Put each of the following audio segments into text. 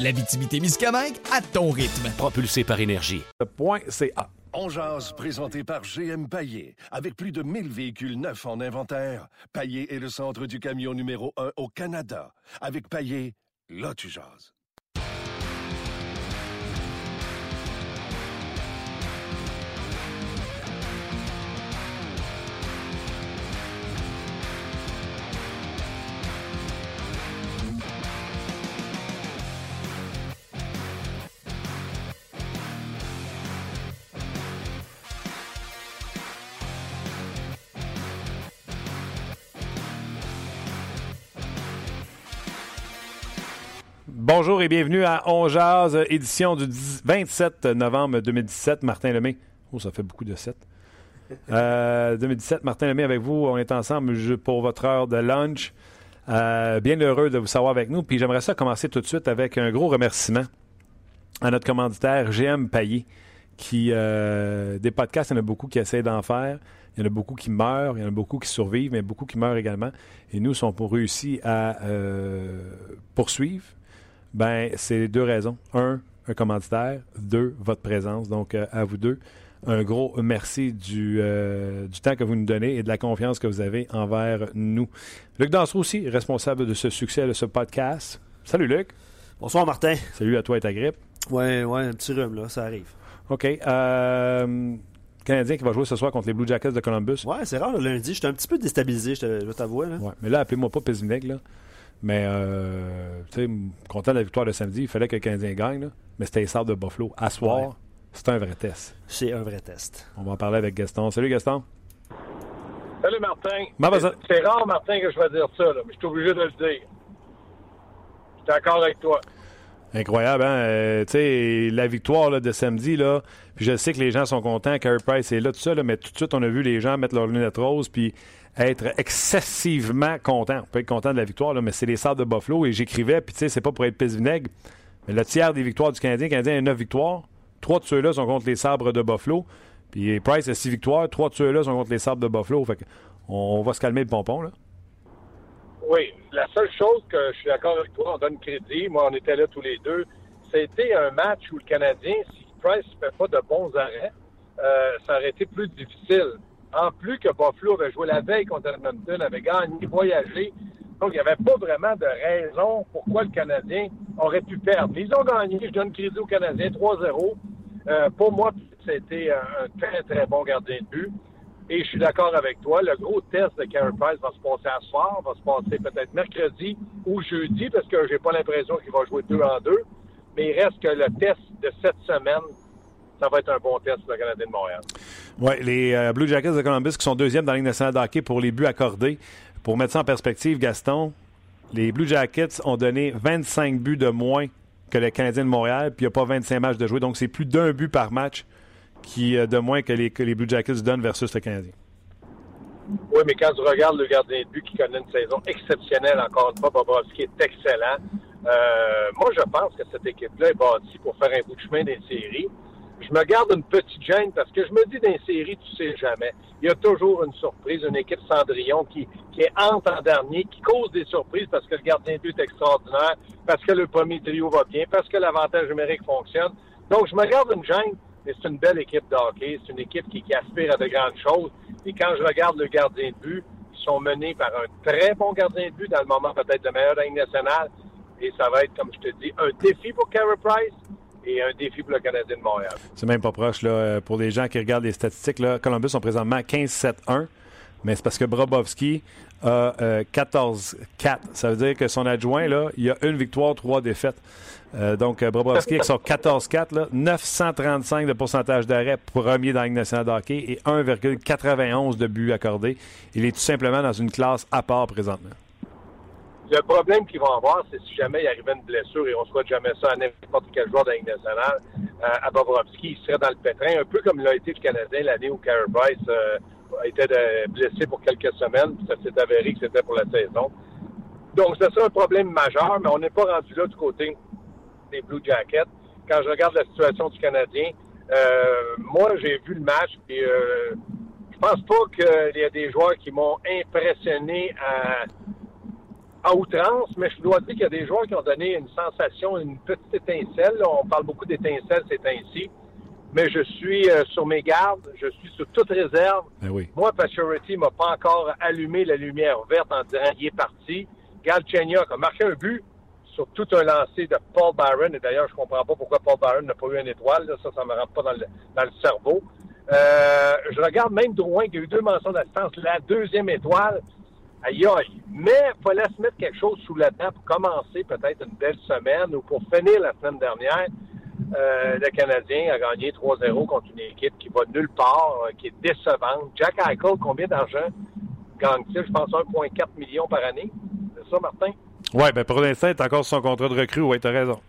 L'Abitibi-Témiscamingue à ton rythme. Propulsé par énergie. Point CA. On jase, présenté par GM Paillé. Avec plus de 1000 véhicules neufs en inventaire, Paillé est le centre du camion numéro 1 au Canada. Avec Paillé, là tu jases. Bonjour et bienvenue à On Jazz, édition du 10 27 novembre 2017. Martin Lemay. Oh, ça fait beaucoup de 7. Euh, 2017, Martin Lemay avec vous. On est ensemble pour votre heure de lunch. Euh, bien heureux de vous savoir avec nous. Puis j'aimerais ça commencer tout de suite avec un gros remerciement à notre commanditaire GM Payé. Qui, euh, des podcasts, il y en a beaucoup qui essaient d'en faire. Il y en a beaucoup qui meurent, il y en a beaucoup qui survivent, mais beaucoup qui meurent également. Et nous, sont pour réussi à euh, poursuivre ben, c'est deux raisons. Un, un commanditaire. Deux, votre présence. Donc, euh, à vous deux, un gros merci du, euh, du temps que vous nous donnez et de la confiance que vous avez envers nous. Luc Dansereau aussi, responsable de ce succès de ce podcast. Salut Luc. Bonsoir Martin. Salut à toi et ta grippe. Ouais, ouais, un petit rhume là, ça arrive. OK. Euh, Canadien qui va jouer ce soir contre les Blue Jackets de Columbus. Ouais, c'est rare le lundi, j'étais un petit peu déstabilisé, je te- je vais t'avouer. là. Ouais, mais là, appelez-moi pas Pézinec, là. Mais, euh, tu sais, content de la victoire de samedi, il fallait que le Canadien gagne, là. Mais c'était les Sabres de Buffalo. À soir, Ouais. c'est un vrai test. C'est un vrai test. On va en parler avec Gaston. Salut Gaston. Salut Martin. C'est- C'est rare, Martin, que je vais dire ça, là, mais je suis obligé de le dire. Je suis d'accord avec toi. Incroyable, hein? Euh, tu sais, la victoire de samedi, là, puis je sais que les gens sont contents, Carey Price est là, tout ça, mais tout de suite, on a vu les gens mettre leurs lunettes roses, puis être excessivement contents. On peut être content de la victoire, mais c'est les Sabres de Buffalo, et j'écrivais, puis tu sais, c'est pas pour être pisse-vinaigre, mais le tiers des victoires du Canadien, le Canadien a 9 victoires, trois de ceux-là sont contre les Sabres de Buffalo, puis Price a 6 victoires, trois de ceux-là sont contre les Sabres de Buffalo, fait on va se calmer le pompon, là. Oui, la seule chose que je suis d'accord avec toi, on donne crédit, moi on était là tous les deux, c'était un match où le Canadien, si Price ne fait pas de bons arrêts, euh, ça aurait été plus difficile. En plus que Buffalo avait joué la veille contre Edmonton, avait gagné, voyagé, donc il n'y avait pas vraiment de raison pourquoi le Canadien aurait pu perdre. Mais ils ont gagné, je donne crédit aux Canadiens, 3-0. Euh, pour moi, c'était un très, très bon gardien de but. Et je suis d'accord avec toi. Le gros test de Carey Price va se passer à soir, va se passer peut-être mercredi ou jeudi, parce que j'ai pas l'impression qu'il va jouer deux en deux. Mais il reste que le test de cette semaine, ça va être un bon test pour le Canadien de Montréal. Oui, les euh, Blue Jackets de Columbus qui sont deuxièmes dans la Ligue nationale de hockey pour les buts accordés. Pour mettre ça en perspective, Gaston, les Blue Jackets ont donné 25 buts de moins que les Canadiens de Montréal, puis il n'y a pas 25 matchs de jouer. Donc, c'est plus d'un but par match qui, de moins que les, Blue Jackets donnent versus le Canadien. Oui, mais quand tu regardes le gardien de but qui connaît une saison exceptionnelle, encore une fois, Bobrovski est excellent. Euh, moi, je pense que cette équipe-là est bâtie pour faire un bout de chemin des séries. Je me garde une petite gêne parce que je me dis dans les séries, tu sais jamais. Il y a toujours une surprise, une équipe Cendrillon qui, qui entre en dernier, qui cause des surprises parce que le gardien de but est extraordinaire, parce que le premier trio va bien, parce que l'avantage numérique fonctionne. Donc, je me garde une gêne, c'est une belle équipe de hockey. C'est une équipe qui, aspire à de grandes choses. Et quand je regarde le gardien de but, ils sont menés par un très bon gardien de but, dans le moment peut-être le meilleur de la Ligue nationale. Et ça va être, comme je te dis, un défi pour Carey Price et un défi pour le Canadien de Montréal. C'est même pas proche. Là, euh, pour les gens qui regardent les statistiques, là, Columbus sont présentement 15-7-1, mais c'est parce que Brobovski a euh, 14-4. Ça veut dire que son adjoint, là, il a une victoire, trois défaites. Euh, donc, euh, Brobovski avec son 14-4, là, 935 de pourcentage d'arrêt, premier dans la nationale de et 1,91 de buts accordés. Il est tout simplement dans une classe à part présentement. Le problème qu'ils vont avoir, c'est si jamais il arrivait une blessure, et on souhaite jamais ça à n'importe quel joueur de la nationale, à Bobrovski, il serait dans le pétrin, un peu comme l'a été le Canadien l'année où Carey Price était de- blessé pour quelques semaines, puis ça s'est avéré que c'était pour la saison. Donc, ce serait un problème majeur, mais on n'est pas rendu là du côté des Blue Jackets. Quand je regarde la situation du Canadien, euh, moi, j'ai vu le match, et euh, je pense pas qu'il y a des joueurs qui m'ont impressionné à, à outrance, mais je dois dire qu'il y a des joueurs qui ont donné une sensation, une petite étincelle. On parle beaucoup d'étincelles ces temps-ci. Mais je suis euh, sur mes gardes, je suis sur toute réserve. Ben oui. Moi, Pacioretty m'a pas encore allumé la lumière verte en disant il est parti. Galchenyuk a marqué un but sur tout un lancer de Paul Byron. Et d'ailleurs, je comprends pas pourquoi Paul Byron n'a pas eu une étoile. là. Ça, ça me rentre pas dans le, dans le cerveau. Euh, je regarde même Drouin qui a eu deux mentions d'assistance. La deuxième étoile, aïe aïe. Mais il fallait se mettre quelque chose sous la dent pour commencer peut-être une belle semaine ou pour finir la semaine dernière. Euh, le Canadien a gagné 3-0 contre une équipe qui va nulle part, euh, qui est décevante. Jack Eichel, combien d'argent gagne-t-il? Je pense 1,4 million par année. C'est ça, Martin? Oui, ben pour l'instant, il est encore sur son contrat de recrue. Oui, tu as raison.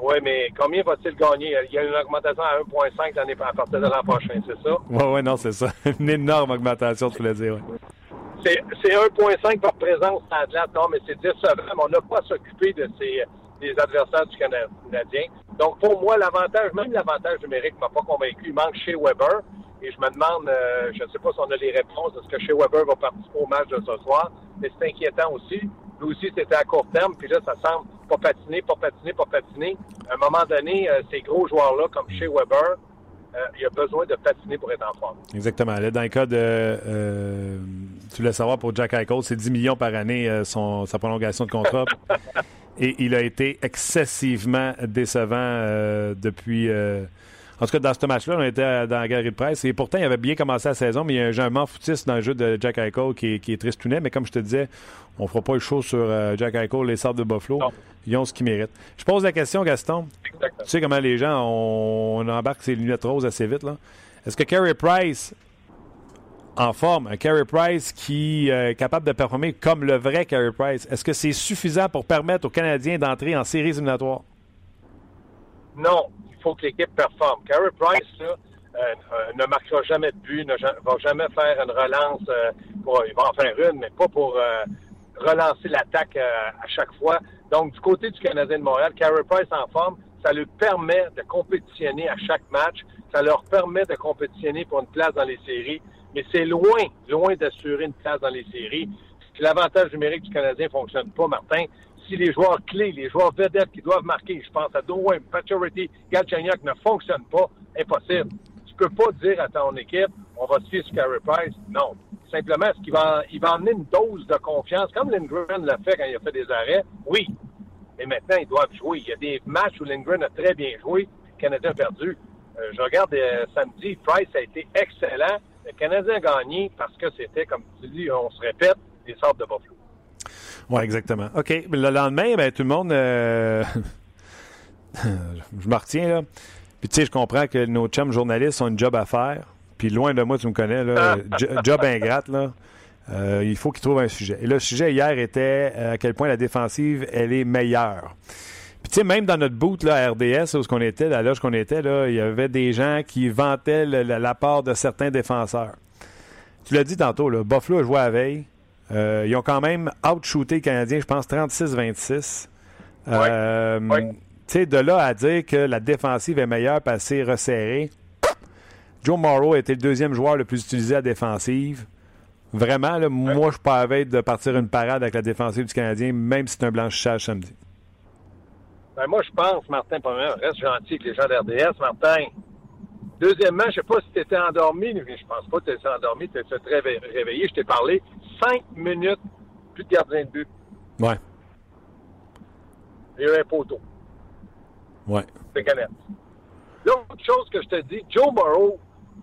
Oui, mais combien va-t-il gagner? Il y a une augmentation à 1,5 l'année à partir de l'an prochain, c'est ça? Oui, oui, non, c'est ça. Une énorme augmentation, tu voulais dire. ouais. C'est c'est 1,5 par présence à Atlas. Non, mais c'est décevant. mais On n'a pas à s'occuper de ces, des adversaires du Canadien. Donc, pour moi, l'avantage, même l'avantage numérique m'a pas convaincu. Il manque chez Weber. Et je me demande, euh, je ne sais pas si on a les réponses. Est-ce que chez Weber va participer au match de ce soir? Mais c'est inquiétant aussi. Lui aussi, c'était à court terme. Puis là, ça semble pas patiner, pas patiner, pas patiner. À un moment donné, euh, ces gros joueurs-là, comme chez Weber, euh, il a besoin de patiner pour être en forme. Exactement. Là, dans le cas de. Tu voulais savoir pour Jack Eichel, c'est 10 millions par année euh, son, sa prolongation de contrat. Et il a été excessivement décevant euh, depuis. euh, en tout cas, dans ce match-là, on était à- dans la galerie de presse. Et pourtant, il avait bien commencé la saison, mais il y a un jugement foutiste dans le jeu de Jack Eichel qui est, qui est tristounet. Mais comme je te disais, on fera pas le show sur euh, Jack Eichel, les sortes de Buffalo. Non. Ils ont ce qu'ils méritent. Je pose la question, Gaston. Exactement. Tu sais comment les gens, on, on embarque ses lunettes roses assez vite. là. Est-ce que Carey Price, en forme, un Carey Price qui euh, est capable de performer comme le vrai Carey Price, est-ce que c'est suffisant pour permettre aux Canadiens d'entrer en séries éliminatoires? Non, il faut que l'équipe performe. Carey Price, euh, euh, ne marquera jamais de but, ne va jamais faire une relance. pour- il va en faire une, mais pas pour relancer l'attaque à chaque fois. Donc, du côté du Canadien de Montréal, Carey Price en forme, ça lui permet de compétitionner à chaque match. Ça leur permet de compétitionner pour une place dans les séries. Mais c'est loin, loin d'assurer une place dans les séries. Si l'avantage numérique du Canadien fonctionne pas, Martin, si les joueurs clés, les joueurs vedettes qui doivent marquer, je pense à Drouin, Pacioretty, Galchenyuk ne fonctionnent pas, impossible. Tu peux pas dire à ton équipe, on va se fier sur Carey Price. Non. Simplement, est-ce qu'il va, il va emmener une dose de confiance, comme Lindgren l'a fait quand il a fait des arrêts? Oui. Mais maintenant, ils doivent jouer. Il y a des matchs où Lindgren a très bien joué, le Canadien a perdu. Euh, je regarde euh, samedi, Price a été excellent. Le Canadien a gagné parce que c'était, comme tu dis, on se répète, des sortes de Buffalo. Oui, exactement. OK. Le lendemain, ben, tout le monde. euh, je me retiens, là. Puis, tu sais, je comprends que nos chums journalistes ont une job à faire. Puis, loin de moi, tu me connais, là. jo- job ingrate, là. Euh, il faut qu'ils trouvent un sujet. Et le sujet hier était euh, à quel point la défensive, elle est meilleure. Tu sais, même dans notre boot là, à RDS, où qu'on était, la loge qu'on était, là, il y avait des gens qui vantaient le- la, la part de certains défenseurs. Tu l'as dit tantôt, là, Buffalo a joué à la veille. Euh, ils ont quand même outshooté les Canadiens, je pense, 36-26. Euh, Ouais. Tu sais, de là à dire que la défensive est meilleure parce que c'est resserré. Joe Morrow été le deuxième joueur le plus utilisé à la défensive. Vraiment, là, moi, je suis pas à la veille de partir une parade avec la défensive du Canadien, même si c'est un blanchissage samedi. Ben, moi, je pense, Martin, premièrement, reste gentil avec les gens d'RDS, Martin. Deuxièmement, je sais pas si tu étais endormi, mais je pense pas que tu étais endormi, tu étais très ré- réveillé. Je t'ai parlé cinq minutes, plus de gardien de but. Ouais, Il y a eu un poteau. ouais. C'est canette. L'autre chose que je te dis, Joe Burrow,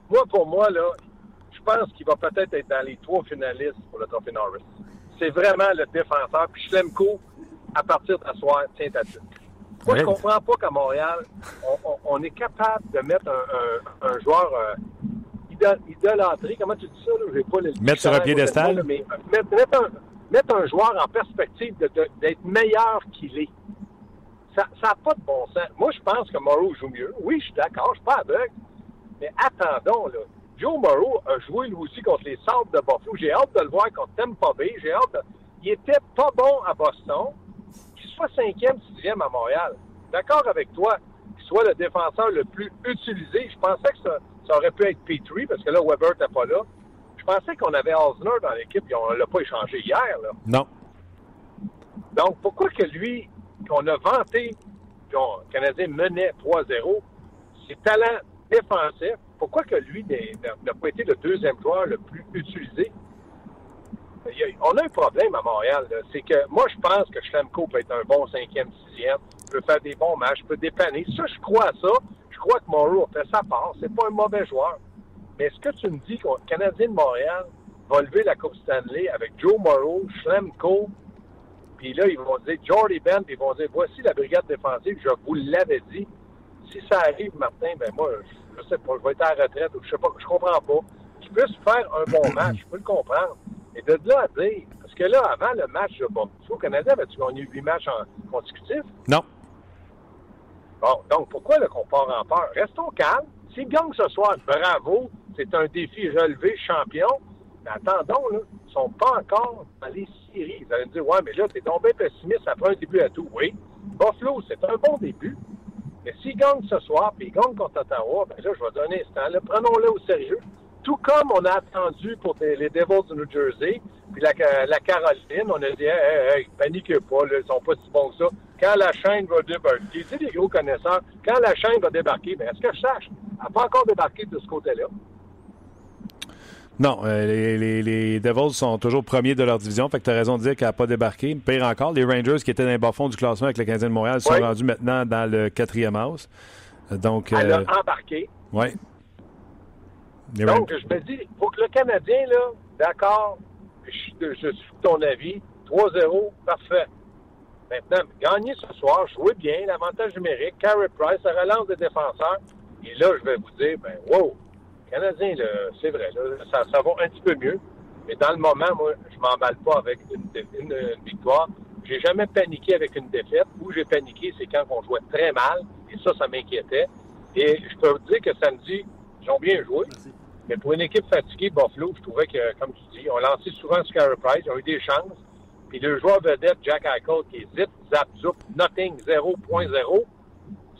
moi, pour moi, là, je pense qu'il va peut-être être dans les trois finalistes pour le Trophée Norris. C'est vraiment le défenseur. Puis Schlemko, à partir d'asseoir, tient à tout. Moi, je comprends pas qu'à Montréal, on, on- on est capable de mettre un, un- un joueur euh, idol- idolâtré? Comment tu dis ça? Là? Pas le Mettre sur un piédestal? Mais, euh, mettre, mettre un, mettre un joueur en perspective d'être meilleur qu'il est. Ça n'a pas de bon sens. Moi, je pense que Morrow joue mieux. Oui, je suis d'accord, je suis pas aveugle. Mais attendons, là. Joe Morrow a joué lui aussi contre les Sables de Buffalo. J'ai hâte de le voir contre Tampa Bay. J'ai hâte de... Il était pas bon à Boston. Soit cinquième, sixième à Montréal. D'accord avec toi. Qu'il soit le défenseur le plus utilisé. Je pensais que ça, ça aurait pu être Petrie, parce que là, Weber n'était pas là. Je pensais qu'on avait Osner dans l'équipe, et on ne l'a pas échangé hier. Là. Non. Donc, pourquoi que lui, qu'on a vanté, qu'on le Canadien menait 3-0, ses talents défensifs, pourquoi que lui n'a pas été le deuxième joueur le plus utilisé? On a un problème à Montréal. C'est que moi, je pense que Schlemko peut être un bon cinquième, sixième, peut faire des bons matchs, peut dépanner. Ça, je crois à ça. Je crois que Morrow a fait sa part. C'est pas un mauvais joueur. Mais est-ce que tu me dis que le Canadien de Montréal va lever la Coupe Stanley avec Joe Morrow, Schlemko, puis là, ils vont dire Jordy Ben, puis ils vont dire voici la brigade défensive, je vous l'avais dit. Si ça arrive, Martin, ben moi, je, sais pas, je vais être à la retraite ou je sais pas, je comprends pas. Qu'ils puissent faire un bon match, je peux le comprendre. Et de là à dire, parce que là, avant le match de Buffalo, au Canada, avais-tu gagné huit matchs en consécutifs? Non. Bon, donc pourquoi le qu'on part en peur? Restons calmes. S'ils gagnent ce soir, bravo, c'est un défi relevé champion. Mais attendons, là, ils sont pas encore dans les séries. Vous allez me dire, ouais, mais là, t'es tombé pessimiste après un début à tout. Oui. Buffalo, c'est un bon début. Mais s'ils gagnent ce soir, puis ils gagnent contre Ottawa, ben là, je vais donner un instant. Prenons-le au sérieux. Tout comme on a attendu pour les les Devils de New Jersey, puis la, la Caroline, on a dit, hey, hey, paniquez pas, là, ils sont pas si bons que ça. Quand la chaîne va débarquer, tu sais, les gros connaisseurs, quand la chaîne va débarquer, ben, est-ce que je sache? Elle n'a pas encore débarqué de ce côté-là. Non, euh, les, les- les Devils sont toujours premiers de leur division, fait que tu as raison de dire qu'elle n'a pas débarqué. Pire encore, les Rangers qui étaient dans les bas-fonds du classement avec le Canadien de Montréal sont Oui. rendus maintenant dans le quatrième house. Euh, Donc, Elle euh, a embarqué. ouais. Les Donc, je me dis, pour que le Canadien, là, d'accord, je, je suis de ton avis, 3-0, parfait. Maintenant, gagner ce soir, jouer bien, l'avantage numérique, Carey Price, ça relance des défenseurs. Et là, je vais vous dire, ben, wow, Canadien, là, c'est vrai, là, ça, ça va un petit peu mieux. Mais dans le moment, moi, je m'emballe pas avec une, une- une victoire. J'ai jamais paniqué avec une défaite. Où j'ai paniqué, c'est quand on jouait très mal. Et ça, ça m'inquiétait. Et je peux vous dire que samedi, ils ont bien joué. Mais pour une équipe fatiguée, Buffalo, je trouvais que, comme tu dis, on lançait souvent sur Carey Price, ils ont eu des chances. Puis le joueur vedette, Jack Eichel, qui est zip, zap, zoup, nothing, 0.0,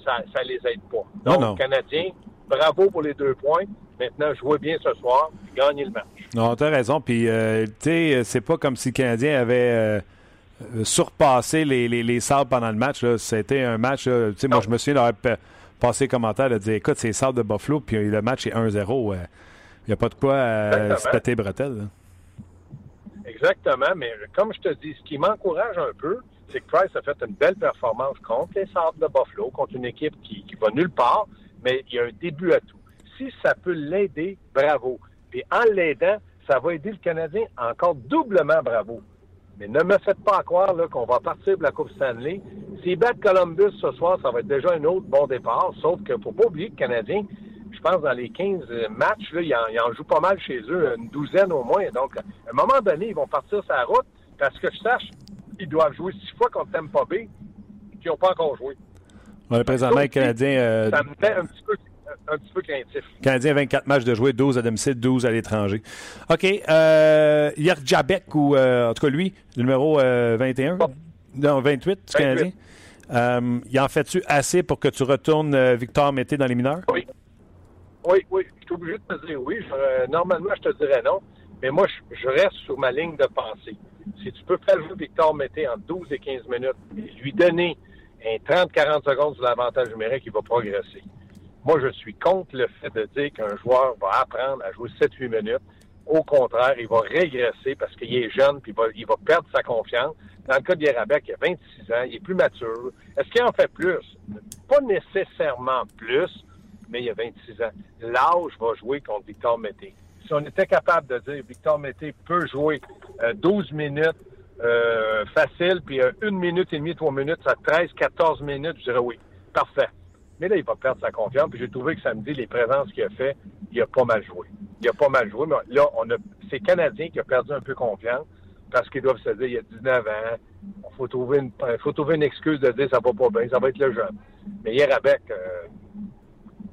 ça, ça les aide pas. Non, Donc, non. Canadiens, bravo pour les deux points. Maintenant, jouez bien ce soir, puis gagnez le match. Non, t'as raison. Puis, euh, tu sais, c'est pas comme si le Canadien avait euh, surpassé les, les, les pendant le match. C'était un match, là, tu sais, moi, Non. je me souviens d'avoir pa- passé le commentaire de dire, écoute, c'est les Sabres de Buffalo, puis le match est 1-0. Il n'y a pas de quoi euh, se péter les bretelles. là. Exactement, mais comme je te dis, ce qui m'encourage un peu, c'est que Price a fait une belle performance contre les Sabres de Buffalo, contre une équipe qui, qui va nulle part, mais il y a un début à tout. Si ça peut l'aider, bravo. Puis en l'aidant, ça va aider le Canadien encore doublement bravo. Mais ne me faites pas croire qu'on va partir de la Coupe Stanley. S'ils battent Columbus ce soir, ça va être déjà un autre bon départ. Sauf que faut pas oublier que le Canadien, je pense, dans les 15 matchs, là, ils, en, ils en jouent pas mal chez eux, une douzaine au moins. Donc, à un moment donné, ils vont partir sur la route. Parce que je sache, ils doivent jouer six fois contre Tampa Bay, qui n'ont pas encore joué. Ouais, présentement, Ça le aussi, Canadien, euh, Ça me met un petit peu, un petit peu craintif. Canadien 24 matchs de jouer, 12 à domicile, 12 à l'étranger. OK. Euh, Yerjabek, ou euh, en tout cas lui, le numéro euh, 21, Bon. non, 28 du 28. Canadien. Euh, il en fait-tu assez pour que tu retournes euh, Victor Mété dans les mineurs? Oui. Oui, oui. Je suis obligé de te dire oui. Euh, normalement, je te dirais non. Mais moi, je, je reste sur ma ligne de pensée. Si tu peux faire jouer Victor Mété en 12 et 15 minutes et lui donner un 30-40 secondes sur l'avantage numérique, il va progresser. Moi, je suis contre le fait de dire qu'un joueur va apprendre à jouer 7-8 minutes. Au contraire, il va régresser parce qu'il est jeune puis il va, il va perdre sa confiance. Dans le cas de Yerabek, il a 26 ans, il est plus mature. Est-ce qu'il en fait plus? Pas nécessairement plus, mais il a 26 ans. L'âge va jouer contre Victor Mété. Si on était capable de dire Victor Mété peut jouer euh, 12 minutes euh, facile, puis euh, une minute et demie, trois minutes, ça 13, 14 minutes, je dirais oui. Parfait. Mais là, il va perdre sa confiance. Puis j'ai trouvé que samedi, les présences qu'il a fait, il a pas mal joué. Il a pas mal joué, mais là, on a c'est Canadien qui a perdu un peu confiance. parce qu'ils doivent se dire, il y a 19 ans, il faut trouver une, faut trouver une excuse de dire ça va pas bien, ça va être le jeune. Mais hier Beck, euh,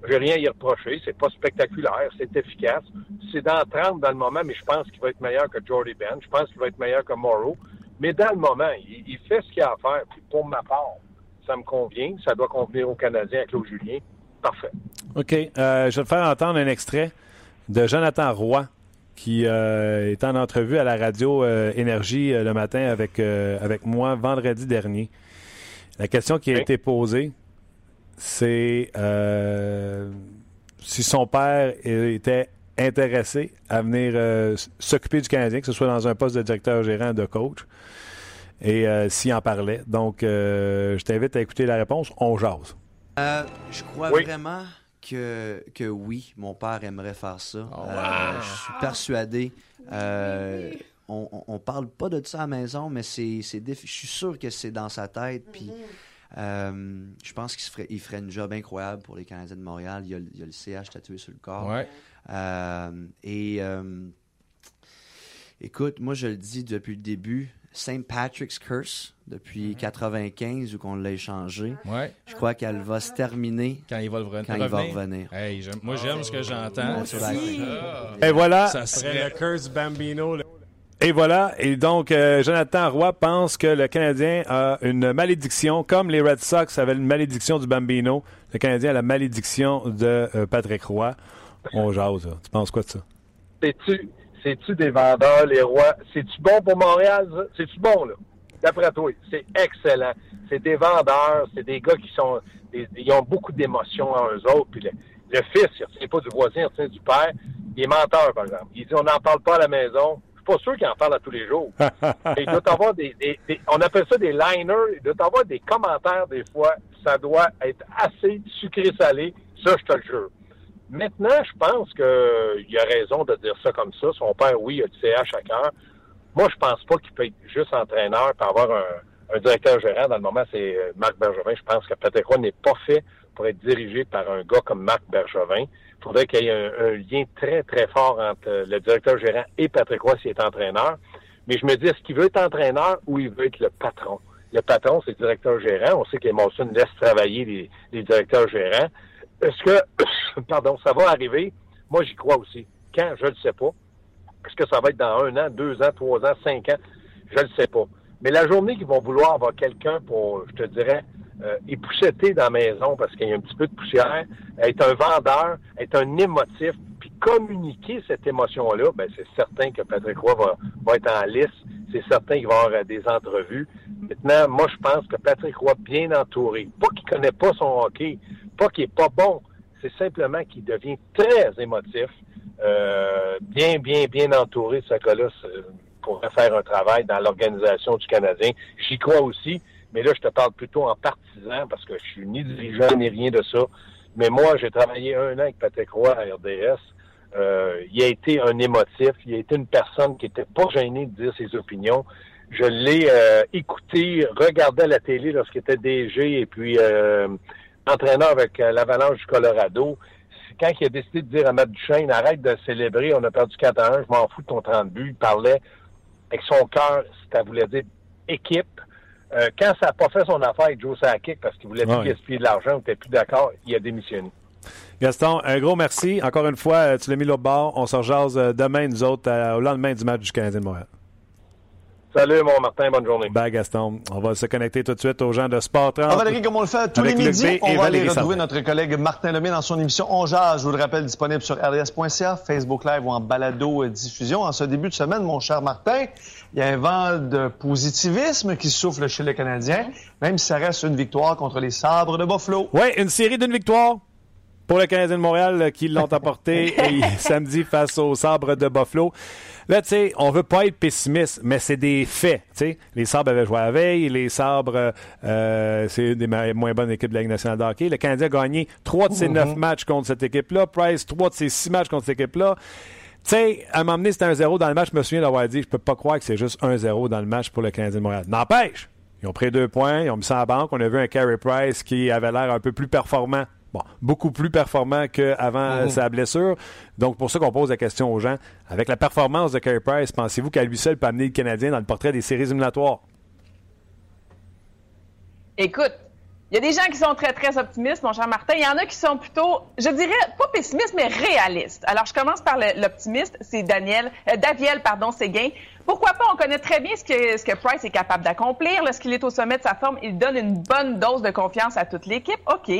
j'ai rien à y reprocher, c'est pas spectaculaire, c'est efficace. C'est dans 30 dans le moment, mais je pense qu'il va être meilleur que Jordy Ben, je pense qu'il va être meilleur que Morrow. Mais dans le moment, il, il fait ce qu'il a à faire. Puis pour ma part, ça me convient, ça doit convenir aux Canadiens avec Claude Julien. Parfait. OK. Euh, je vais te faire entendre un extrait de Jonathan Roy qui euh, est en entrevue à la radio euh, Énergie le matin avec, avec moi vendredi dernier. La question qui a été posée, c'est euh, si son père était intéressé à venir euh, s'occuper du Canadien, que ce soit dans un poste de directeur gérant de coach, et euh, s'il en parlait. Donc, euh, je t'invite à écouter la réponse. On jase. Euh, je crois Oui. vraiment que, que oui, mon père aimerait faire ça. Oh, Euh, je suis persuadé. Euh, on, on, on parle pas de ça à la maison, mais c'est, c'est défi- je suis sûr que c'est dans sa tête. Puis, euh, je pense qu'il ferait, il ferait une job incroyable pour les Canadiens de Montréal. Il y a, le- il y a le CH tatoué sur le corps. Ouais. Euh, et euh, écoute, moi je le dis depuis le début, St. Patrick's Curse, depuis 95 où qu'on l'a échangé, Ouais. je crois qu'elle va se terminer Quand il va le re- quand il va revenir. revenir. Hey, j'aime- moi, j'aime ce que j'entends. Et voilà. Ça serait... le curse Bambino, là. Et voilà. Et donc, euh, Jonathan Roy pense que le Canadien a une malédiction, comme les Red Sox avaient une malédiction du Bambino. Le Canadien a la malédiction de euh, Patrick Roy. On jase. Tu penses quoi de ça? C'est-tu, c'est-tu des vendeurs, les rois? C'est-tu bon pour Montréal, ça? C'est-tu bon, là? D'après toi, c'est excellent. C'est des vendeurs, c'est des gars qui sont, des- ils ont beaucoup d'émotions en eux autres. Puis le, le fils, il retient pas du voisin, il retient du père. Il est menteur, par exemple. Il dit, on n'en parle pas à la maison. Pas sûr qu'il en parle à tous les jours. Et il doit avoir des, des- des- on appelle ça des liners. Il doit avoir des commentaires des fois. Ça doit être assez sucré-salé. Ça, je te le jure. Maintenant, je pense qu'il a raison de dire ça comme ça. Son père, oui, a du CH à cœur. Moi, je pense pas qu'il peut être juste entraîneur pour avoir un, un directeur gérant. Dans le moment, c'est euh, Marc Bergevin. Je pense que Patrick n'est pas fait pour être dirigé par un gars comme Marc Bergevin. Faudrait qu'il y ait un, lien très, très fort entre euh, le directeur gérant et Patrick Roy s'il est entraîneur. Mais je me dis, est-ce qu'il veut être entraîneur ou il veut être le patron? Le patron, c'est le directeur gérant. On sait qu'Emerson laisse travailler les, les directeurs gérants. Est-ce que, pardon, ça va arriver? Moi, j'y crois aussi. Quand? Je ne le sais pas. Est-ce que ça va être dans un an, deux ans, trois ans, cinq ans? Je ne sais pas. Mais la journée qu'ils vont vouloir avoir quelqu'un pour, je te dirais, euh, épousseter dans la maison parce qu'il y a un petit peu de poussière, être un vendeur, être un émotif, puis communiquer cette émotion-là, ben c'est certain que Patrick Roy va, va être en lice. C'est certain qu'il va avoir euh, des entrevues. Maintenant, moi, je pense que Patrick Roy, bien entouré, pas qu'il connaît pas son hockey, pas qu'il est pas bon, c'est simplement qu'il devient très émotif, euh, bien, bien, bien entouré, ce gars-là pourrait faire un travail dans l'organisation du Canadien. J'y crois aussi, mais là, je te parle plutôt en partisan parce que je suis ni dirigeant ni rien de ça. Mais moi, j'ai travaillé un an avec Patrick Roy à RDS. Euh, il a été un émotif, il a été une personne qui était pas gênée de dire ses opinions. Je l'ai euh, écouté, regardé à la télé lorsqu'il était DG et puis euh, entraîneur avec euh, l'Avalanche du Colorado. Quand il a décidé de dire à Matt Duchesne, arrête de célébrer, on a perdu 4 à 1, je m'en fous de ton 30 buts, il parlait avec son cœur, ça voulait dire équipe. Euh, quand ça n'a pas fait son affaire avec Joe Sakic parce qu'il voulait plus Ouais. gaspiller de l'argent, il n'était plus d'accord, il a démissionné. Gaston, un gros merci. Encore une fois, euh, tu l'as mis l'autre bord. On se rejase euh, demain, nous autres, au lendemain du match du Canadien de Montréal. Salut, mon Martin, bonne journée. Bye, Gaston. On va se connecter tout de suite aux gens de Sport 30. Ah, Valérie, comme on le fait tous les midis, on va aller retrouver Sardin. notre collègue Martin Lemay dans son émission On Jazz. Je vous le rappelle, disponible sur rds.ca, Facebook Live ou en balado euh, diffusion. En ce début de semaine, mon cher Martin, il y a un vent de positivisme qui souffle chez les Canadiens, même si ça reste une victoire contre les sabres de Buffalo. Oui, une série d'une victoire pour le Canadien de Montréal euh, qui l'ont apporté et samedi face aux sabres de Buffalo. Là, tu sais, on veut pas être pessimiste, mais c'est des faits. tu sais. Les sabres avaient joué à la veille. Les sabres, euh, c'est une des moins bonnes équipes de la Ligue nationale de hockey. Le Canadien a gagné trois de ses neuf matchs contre cette équipe-là. Price, trois de ses six matchs contre cette équipe-là. Tu sais, à un moment donné, c'était un 0 dans le match. Je me souviens d'avoir dit, je peux pas croire que c'est juste un 0 dans le match pour le Canadien de Montréal. N'empêche, ils ont pris deux points, ils ont mis ça la banque. On a vu un Carey Price qui avait l'air un peu plus performant Bon, beaucoup plus performant qu'avant Mhm. sa blessure. Donc, pour ça qu'on pose la question aux gens. Avec la performance de Carey Price, pensez-vous qu'à lui seul peut amener le Canadien dans le portrait des séries éliminatoires? Écoute, il y a des gens qui sont très, très optimistes, mon cher Martin. Il y en a qui sont plutôt, je dirais, pas pessimistes, mais réalistes. Alors, je commence par l'optimiste, c'est Daniel, euh, Daviel, pardon, Séguin. Pourquoi pas? On connaît très bien ce que, ce que Price est capable d'accomplir. Lorsqu'il est au sommet de sa forme, il donne une bonne dose de confiance à toute l'équipe. OK.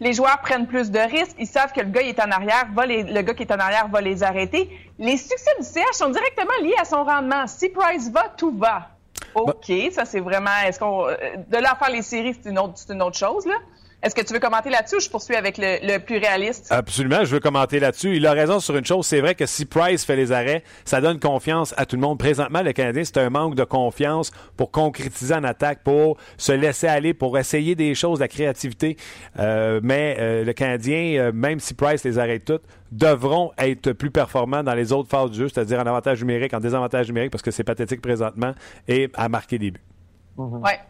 Les joueurs prennent plus de risques. Ils savent que le gars est en arrière va les, le gars qui est en arrière va les arrêter. Les succès du CH sont directement liés à son rendement. Si Price va, tout va. OK, ça c'est vraiment. Est-ce qu'on euh, de là à faire les séries, c'est une autre, c'est une autre chose là. Est-ce que tu veux commenter là-dessus ou je poursuis avec le, le plus réaliste? Absolument, je veux commenter là-dessus. Il a raison sur une chose. C'est vrai que si Price fait les arrêts, ça donne confiance à tout le monde. Présentement, le Canadien, c'est un manque de confiance pour concrétiser en attaque, pour se laisser aller, pour essayer des choses, la créativité. Euh, mais euh, le Canadien, euh, même si Price les arrête toutes, devront être plus performants dans les autres phases du jeu, c'est-à-dire en avantage numérique, en désavantage numérique, parce que c'est pathétique présentement, et à marquer des buts. Ouais.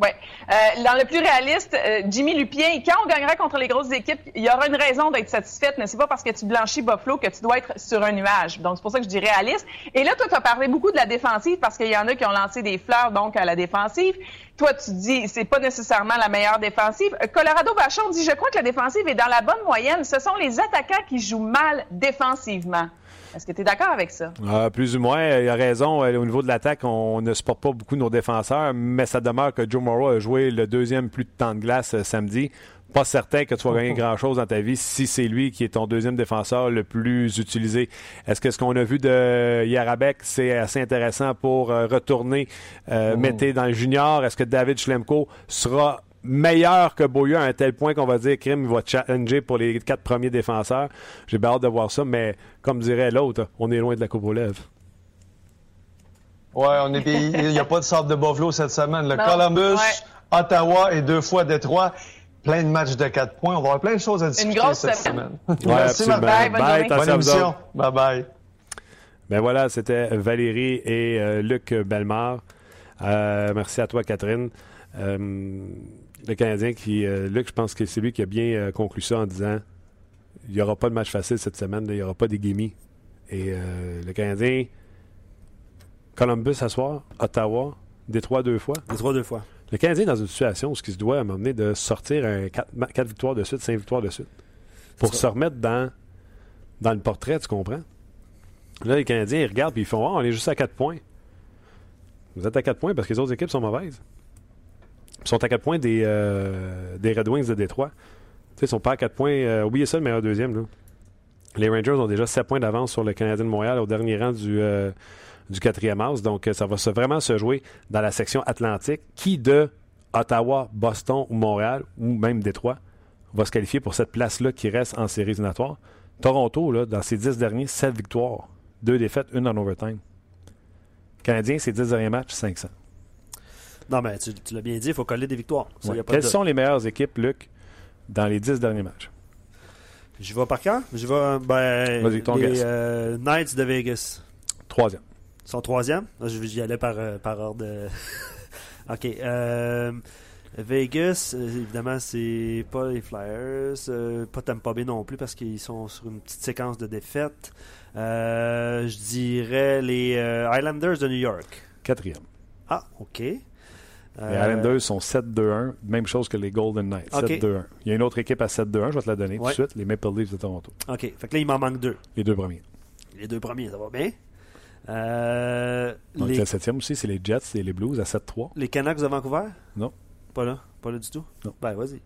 Ouais. Euh, dans le plus réaliste, euh, Jimmy Lupien, quand on gagnera contre les grosses équipes, il y aura une raison d'être satisfaite, mais c'est pas parce que tu blanchis Buffalo que tu dois être sur un nuage. Donc, c'est pour ça que je dis réaliste. Et là, toi, tu as parlé beaucoup de la défensive parce qu'il y en a qui ont lancé des fleurs, donc, à la défensive. Toi, tu dis, c'est pas nécessairement la meilleure défensive. Euh, Colorado Vachon dit, je crois que la défensive est dans la bonne moyenne. Ce sont les attaquants qui jouent mal défensivement. Est-ce que tu es d'accord avec ça? Ah, plus ou moins, il a raison. Euh, Au niveau de l'attaque, on ne supporte pas beaucoup nos défenseurs, mais ça demeure que Joe Morrow a joué le deuxième plus de temps de glace euh, samedi. Pas certain que tu vas gagner grand-chose dans ta vie si c'est lui qui est ton deuxième défenseur le plus utilisé. Est-ce que ce qu'on a vu de Yarabek, c'est assez intéressant pour euh, retourner euh, Mété dans le junior? Est-ce que David Schlemko sera meilleur que Beaulieu à un tel point qu'on va dire Krim va challenger pour les quatre premiers défenseurs. J'ai bien hâte de voir ça, mais comme dirait l'autre, on est loin de la coupe aux lèvres. Ouais, on est des- il n'y a pas de sable de Buffalo cette semaine. Le Non, Columbus, ouais. Ottawa et deux fois Détroit. Plein de matchs de 4 points. On va avoir plein de choses à discuter grosse cette semaine. semaine. Ouais, Merci. Bye, bonne Bye, Bonne émission. Bye bye. Ben voilà, c'était Valérie et euh, Luc Bellemare. Euh, merci à toi, Catherine. Euh, le Canadien qui. euh, Luc, je pense que c'est lui qui a bien euh, conclu ça en disant il n'y aura pas de match facile cette semaine, il n'y aura pas des gimmicks. Et euh, le Canadien, Columbus à soir, Ottawa, Détroit deux fois. Les trois deux fois. Le Canadien est dans une situation où ce qui se doit donné de sortir un 4, victoires de suite, 5 victoires de suite. Pour se remettre dans, dans le portrait, tu comprends? Là, les Canadiens, ils regardent et ils font Ah, on est juste à 4 points. Vous êtes à 4 points parce que les autres équipes sont mauvaises. Ils sont à 4 points des, euh, des Red Wings de Détroit. Tu sais, ils sont pas à 4 points. euh, oubliez ça, le meilleur deuxième. Les Rangers ont déjà 7 points d'avance sur le Canadien de Montréal au dernier rang du, euh, du quatrième house. Donc, euh, ça va se, vraiment se jouer dans la section atlantique. Qui de Ottawa, Boston ou Montréal, ou même Détroit, va se qualifier pour cette place-là qui reste en séries éliminatoires? Toronto, là, dans ses 10 derniers, 7 victoires. 2 défaites, une en overtime. Canadien, ses 10 derniers matchs, 500. Non, mais tu, tu l'as bien dit, il faut coller des victoires. Ça, Ouais. y a pas Quelles de- sont les meilleures équipes, Luc, dans les 10 derniers matchs? J'y vais par quand? J'y vais, ben, les euh, Knights de Vegas. Troisième. Ils sont troisième? Je- J'y allais par, euh, par ordre. OK. euh, Vegas, euh, évidemment, c'est pas les Flyers, euh, pas Tampa Bay non plus parce qu'ils sont sur une petite séquence de défaites. Euh, je dirais les Islanders de New York. Quatrième. Ah, OK. Les Euh, Islanders sont 7-2-1, même chose que les Golden Knights, Ok. 7-2-1. Il y a une autre équipe à 7-2-1, je vais te la donner tout de suite, les Maple Leafs de Toronto. OK. Fait que là, il m'en manque deux. Les deux premiers. Les deux premiers, ça va bien. Euh, Donc, les, le septième aussi, c'est les Jets et les Blues à 7-3. les Canucks de Vancouver? Non. Pas là? Pas là du tout? Non. Ben, vas-y.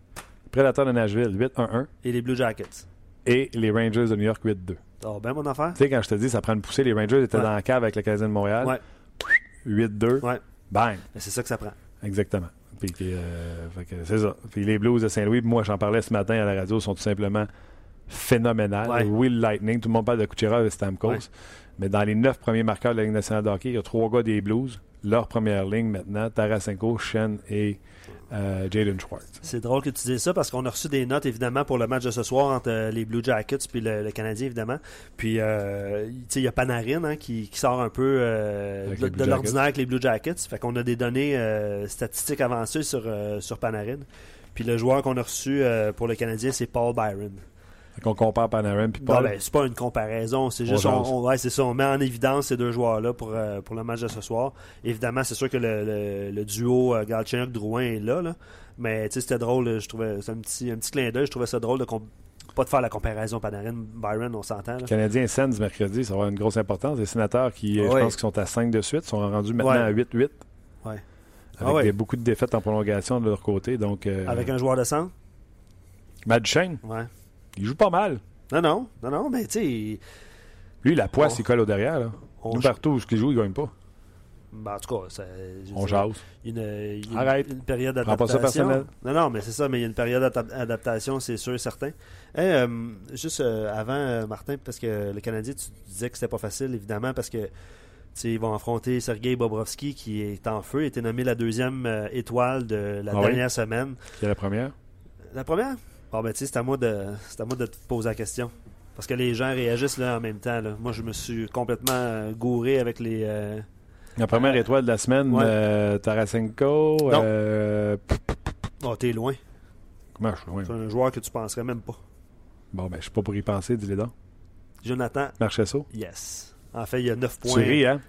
Predators de Nashville, 8-1-1. Et les Blue Jackets? Et les Rangers de New York, 8-2. Ça va bien, mon affaire? Tu sais, quand je te dis, ça prend une poussée, les Rangers étaient Ouais. dans la cave avec le Canadien de Montréal. Ouais. 8-2. Ouais. Bang. Mais c'est ça que ça prend. Exactement. Puis, euh, c'est ça. Puis les Blues de Saint-Louis, moi, j'en parlais ce matin à la radio, sont tout simplement phénoménales. Ouais. Le Lightning, tout le monde parle de Kucherov et Stamkos. Ouais. Mais dans les neuf premiers marqueurs de la Ligue nationale de hockey, il y a trois gars des Blues. Leur première ligne maintenant, Tarasenko, Shen et euh, Jaden Schwartz. C'est drôle que tu dises ça parce qu'on a reçu des notes évidemment pour le match de ce soir entre euh, les Blue Jackets puis le, le Canadien évidemment. Puis euh, il y a Panarin hein, qui, qui sort un peu euh, de, de l'ordinaire avec les Blue Jackets. Fait qu'on a des données statistiques avancées sur, sur Panarin. Puis le joueur qu'on a reçu pour le Canadien, c'est Paul Byron. Qu'on compare Panarin puis Non, Paul. ben, c'est pas une comparaison, c'est juste on, ouais, c'est ça, on met en évidence ces deux joueurs-là pour, euh, pour le match de ce soir. Évidemment, c'est sûr que le, le, le duo euh, Galchenyuk-Drouin est là, là. mais c'était drôle, je trouvais c'est un petit, un petit clin d'œil, je trouvais ça drôle de pas de faire la comparaison Panarin-Byron, on s'entend. là. Canadien Sens mercredi, ça va avoir une grosse importance. Les sénateurs qui, euh, je pense, qu'ils sont à 5 de suite, sont rendus maintenant Ouais. à 8-8. Ouais. Avec Ah ouais. des- beaucoup de défaites en prolongation de leur côté. Donc, euh, Avec un joueur de centre? Matt Ouais. Il joue pas mal. Non, non, non, non, mais tu sais, Lui, la poisse, il colle au derrière. Là. on, Nous, partout où il joue, il gagne pas. ben, en tout cas, ça, je On jase. il une, il a Arrête. une période d'adaptation. Non, non, mais c'est ça, mais il y a une période d'adaptation, c'est sûr et certain. Eh, euh, juste euh, avant, euh, Martin, parce que le Canadien, tu disais que c'était pas facile, évidemment, parce que ils vont affronter Sergei Bobrovski, qui est en feu, a été nommé la deuxième étoile de la Ah oui? dernière semaine. Qui est la première? La première? Bon, ben, tu sais, c'est à moi de, c'est à moi de te poser la question. Parce que les gens réagissent là en même temps. là. Moi, je me suis complètement euh, gouré avec les. euh, La première étoile de la semaine, Ouais. euh, Tarasenko. Non. euh, Oh, t'es loin. comment je suis loin? C'est un joueur que tu penserais même pas. Bon, ben, je suis pas pour y penser, dis-les donc. Jonathan, Marchesso. yes. En fait, il y a 9 Tu points. ris, hein?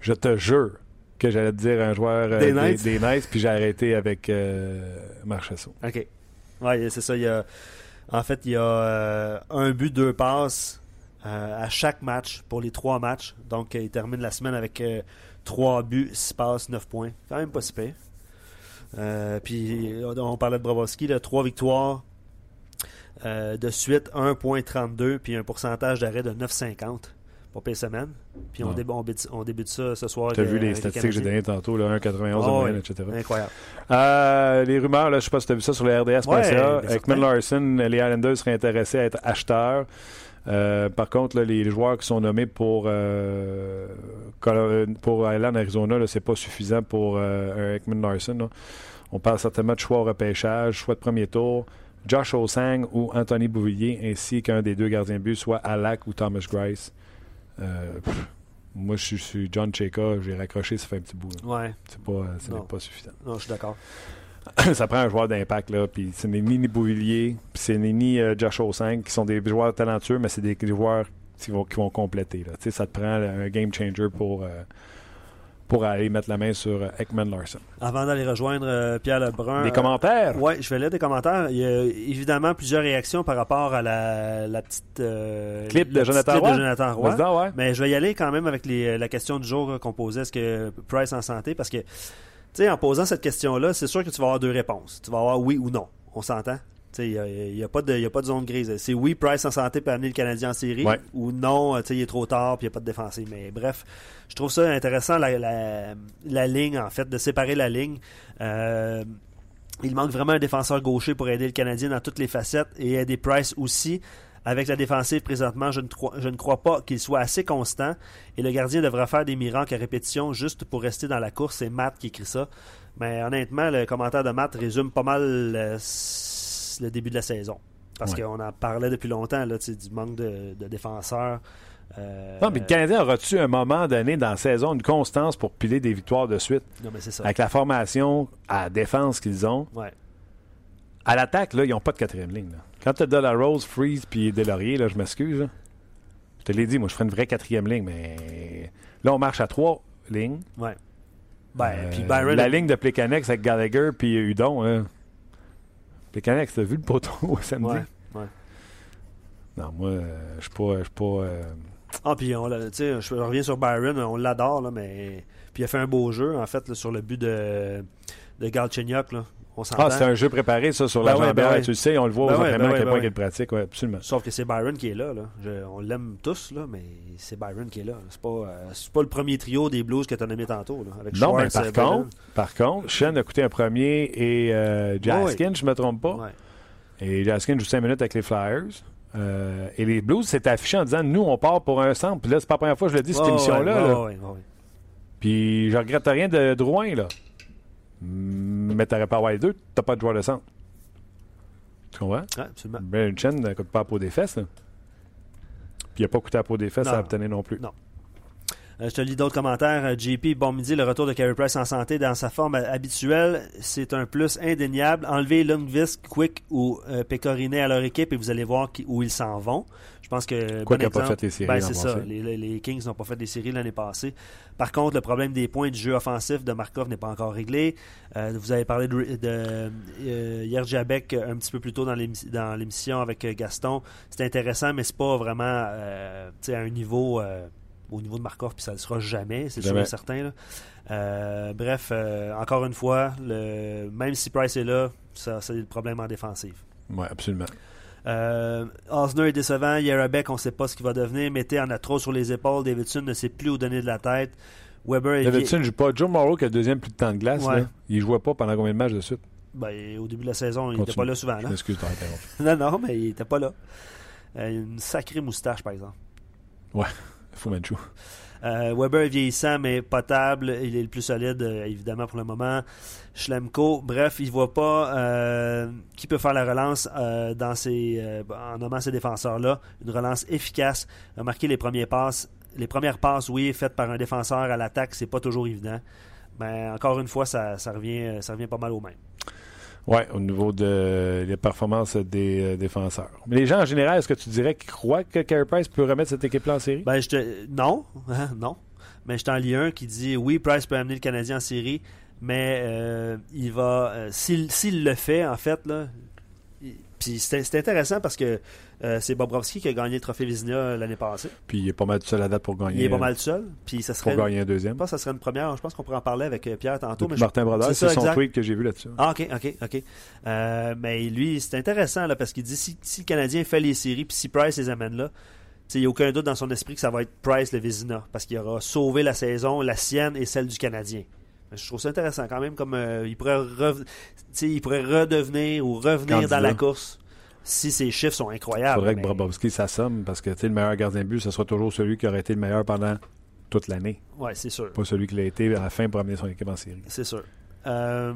Je te jure que j'allais te dire un joueur euh, Des des, Knights? puis j'ai arrêté avec euh, Marchesso. OK. Ouais, c'est ça. Il y a, en fait, il y a euh, un but, deux passes euh, à chaque match pour les trois matchs. Donc, euh, il termine la semaine avec trois buts, six passes, neuf points. Quand même pas si pire. Puis, on parlait de Bravowski, là, trois victoires de suite, 1.32, puis un pourcentage d'arrêt de 9,50 pour pire semaine. Puis, on, dé- on débute, on débute ça ce soir. Tu as vu les statistiques que j'ai données tantôt, là, 1,91 Ah de moyenne, ouais. etc. Incroyable. Euh, les rumeurs, là, je sais pas si tu as vu ça sur le RDS.ca. Ouais, Ekman. Larson, les Islanders seraient intéressés à être acheteurs. Euh, par contre, là, les joueurs qui sont nommés pour, euh, pour Island, Arizona, là, c'est pas suffisant pour euh, Ekman Larson. là. On parle certainement de choix au repêchage, choix de premier tour, Josh Osang ou Anthony Bouvillier, ainsi qu'un des deux gardiens de but, soit Alak ou Thomas Grice. Euh, pff, moi, je suis- John Cheka, j'ai raccroché, ça fait un petit bout. là. Ouais, C'est pas, ce n'est Non. pas suffisant. non, je suis d'accord. ça prend un joueur d'impact, là. Puis c'est ni ni Bouvillier, puis c'est ni euh, Josh Osang, qui sont des joueurs talentueux, mais c'est des, des joueurs qui vont, qui vont compléter. Là. Ça te prend un game changer pour, euh, pour aller mettre la main sur euh, Ekman Larson. Avant d'aller rejoindre euh, Pierre Lebrun. Des euh, commentaires? Ouais, je vais lire des commentaires. Il y a évidemment plusieurs réactions par rapport à la, la petite euh, Clip de Jonathan clip de Jonathan Roy. Ouais. Mais je vais y aller quand même avec les- la question du jour euh, qu'on posait, est-ce que Price en santé? Parce que, tu sais, en posant cette question-là, c'est sûr que tu vas avoir deux réponses. Tu vas avoir oui ou non. On s'entend? Il n'y a, pas de- y a pas de zone grise. C'est oui, Price en santé peut amener le Canadien en série, Ouais. ou non, il est trop tard puis il n'y a pas de défensif. Mais bref, je trouve ça intéressant, la, la, la ligne, en fait, de séparer la ligne. Euh, il manque vraiment un défenseur gaucher pour aider le Canadien dans toutes les facettes et aider Price aussi. Avec la défensive présentement, je ne crois, je ne crois pas qu'il soit assez constant et le gardien devra faire des miracles à répétition juste pour rester dans la course. C'est Matt qui écrit ça. Mais honnêtement, le commentaire de Matt résume pas mal euh, le début de la saison. Parce Ouais. qu'on en parlait depuis longtemps, là, du manque de, de défenseurs. Euh, Non, mais le Canadien aura-tu un moment donné dans la saison une constance pour piler des victoires de suite? non, mais c'est ça. Avec la formation à défense qu'ils ont, Ouais. à l'attaque, là, ils n'ont pas de quatrième ligne. là. Quand tu as De Rose, Freeze puis Delaurier, là, je m'excuse. Je te l'ai dit, moi, je ferais une vraie quatrième ligne, mais là, on marche à trois lignes. ouais. Ben, Euh, puis Byron. la ligne de Plekanex avec Gallagher puis Udon. Hein. Plekanex, t'as vu le poteau samedi? Ouais, ouais. Non, moi, euh, je suis pas. Je suis pas euh, Ah, puis on l'a- tu sais, je reviens sur Byron, on l'adore, là, mais. Puis il a fait un beau jeu, en fait, là, sur le but de, de Galchenyuk, là. On. Ah, c'est un jeu préparé, ça, sur Ben la ouais, jambière. ben ouais. Tu le sais, on le voit Ben aux entraînements ben à quel point ben il est pratique. Ouais, absolument. Sauf que c'est Byron qui est là, là. Je- on l'aime tous, là, mais c'est Byron qui est là. C'est pas, euh, pas le premier trio des Blues que tu as nommé tantôt, là, avec Non, mais par euh, Brennan. contre, par contre, Shen a coûté un premier et euh, Jaskin, je me trompe pas. Et Jaskin joue 5 minutes avec les Flyers. Euh, et les Blues s'étaient affichés en disant nous, on part pour un centre. Puis là, c'est pas la première fois que je le dis, cette émission-là. Puis je regrette rien de Drouin, là. Mais t'aurais pas avoir les deux, t'as pas de joueur de centre. Tu comprends? Ouais, absolument. Ben, Chen ne coûte pas à peau des fesses, là. Puis il n'a pas coûté à peau des fesses Non. à obtenir non plus. Non. Euh, je te lis d'autres commentaires. Euh, JP, bon midi, le retour de Carey Price en santé dans sa forme habituelle, c'est un plus indéniable. Enlevez Lundqvist, Quick ou euh, Pecorine à leur équipe et vous allez voir où ils s'en vont. Je pense que. Quoi bon qu'il a pas fait les séries ben, c'est ça. Les, Kings n'ont pas fait des séries l'année passée. Par contre, le problème des points du jeu offensif de Markov n'est pas encore réglé. Euh, vous avez parlé de, de euh, Yerjabek un petit peu plus tôt dans l'émi- dans l'émission avec euh, Gaston. C'est intéressant, mais c'est pas vraiment euh, à un niveau. Au niveau de Markov, puis ça ne le sera jamais, c'est sûr et certain. là. Euh, bref, euh, encore une fois, le, même si Price est là, ça, c'est le problème en défensive. Oui, absolument. Euh, Osner est décevant. Yarabek, on ne sait pas ce qu'il va devenir. Mété en a trop sur les épaules. Davidson ne sait plus où donner de la tête. Weber est Davidson ne joue pas. Joe Morrow, qui a le deuxième plus de temps de glace, Ouais. là, il jouait pas pendant combien de matchs de suite? Ben, au début de la saison, il n'était pas là souvent. Je Là. m'excuse de non, non, mais il n'était pas là. Euh, une sacrée moustache, par exemple. Euh, Weber est vieillissant, mais potable. Il est le plus solide, euh, évidemment, pour le moment. Schlemko, bref, il ne voit pas euh, qui peut faire la relance dans en nommant ces défenseurs-là. Une relance efficace. Remarquez les premiers passes. Les premières passes, oui, faites par un défenseur à l'attaque, c'est pas toujours évident. Mais encore une fois, ça, ça revient, ça revient pas mal au même. Oui, au niveau de les performances des euh, défenseurs. Mais les gens, en général, est-ce que tu dirais qu'ils croient que Carey Price peut remettre cette équipe-là en série? Ben, je te... Non, hein, non. Mais je t'en lis un qui dit oui, Price peut amener le Canadien en série, mais euh, il va. euh, S'il le fait, en fait, là. Puis c'est intéressant parce que euh, c'est Bobrovski qui a gagné le trophée Vizina l'année passée. Puis il est pas mal tout seul à date pour gagner. Il est pas mal seul. Puis ça serait. Pour gagner un deuxième. Je pense que ça serait une première. Je pense qu'on pourrait en parler avec euh, Pierre tantôt. Depuis mais je- Martin Brodeur, c'est son exact. tweet que j'ai vu là-dessus. Ah, ok, ok, ok. Euh, mais lui, c'est intéressant là, parce qu'il dit si, si le Canadien fait les séries, puis si Price les amène là, il n'y a aucun doute dans son esprit que ça va être Price le Vézina, parce qu'il aura sauvé la saison, la sienne et celle du Canadien. Je trouve ça intéressant quand même, comme euh, il, pourrait il pourrait redevenir ou revenir Candidat. dans la course si ses chiffres sont Il incroyables. faudrait que Brabowski s'assomme parce que le meilleur gardien de but, ce sera toujours celui qui aurait été le meilleur pendant toute l'année. Ouais, c'est sûr. Pas celui qui l'a été à la fin pour amener son équipe en série. C'est sûr. Euh,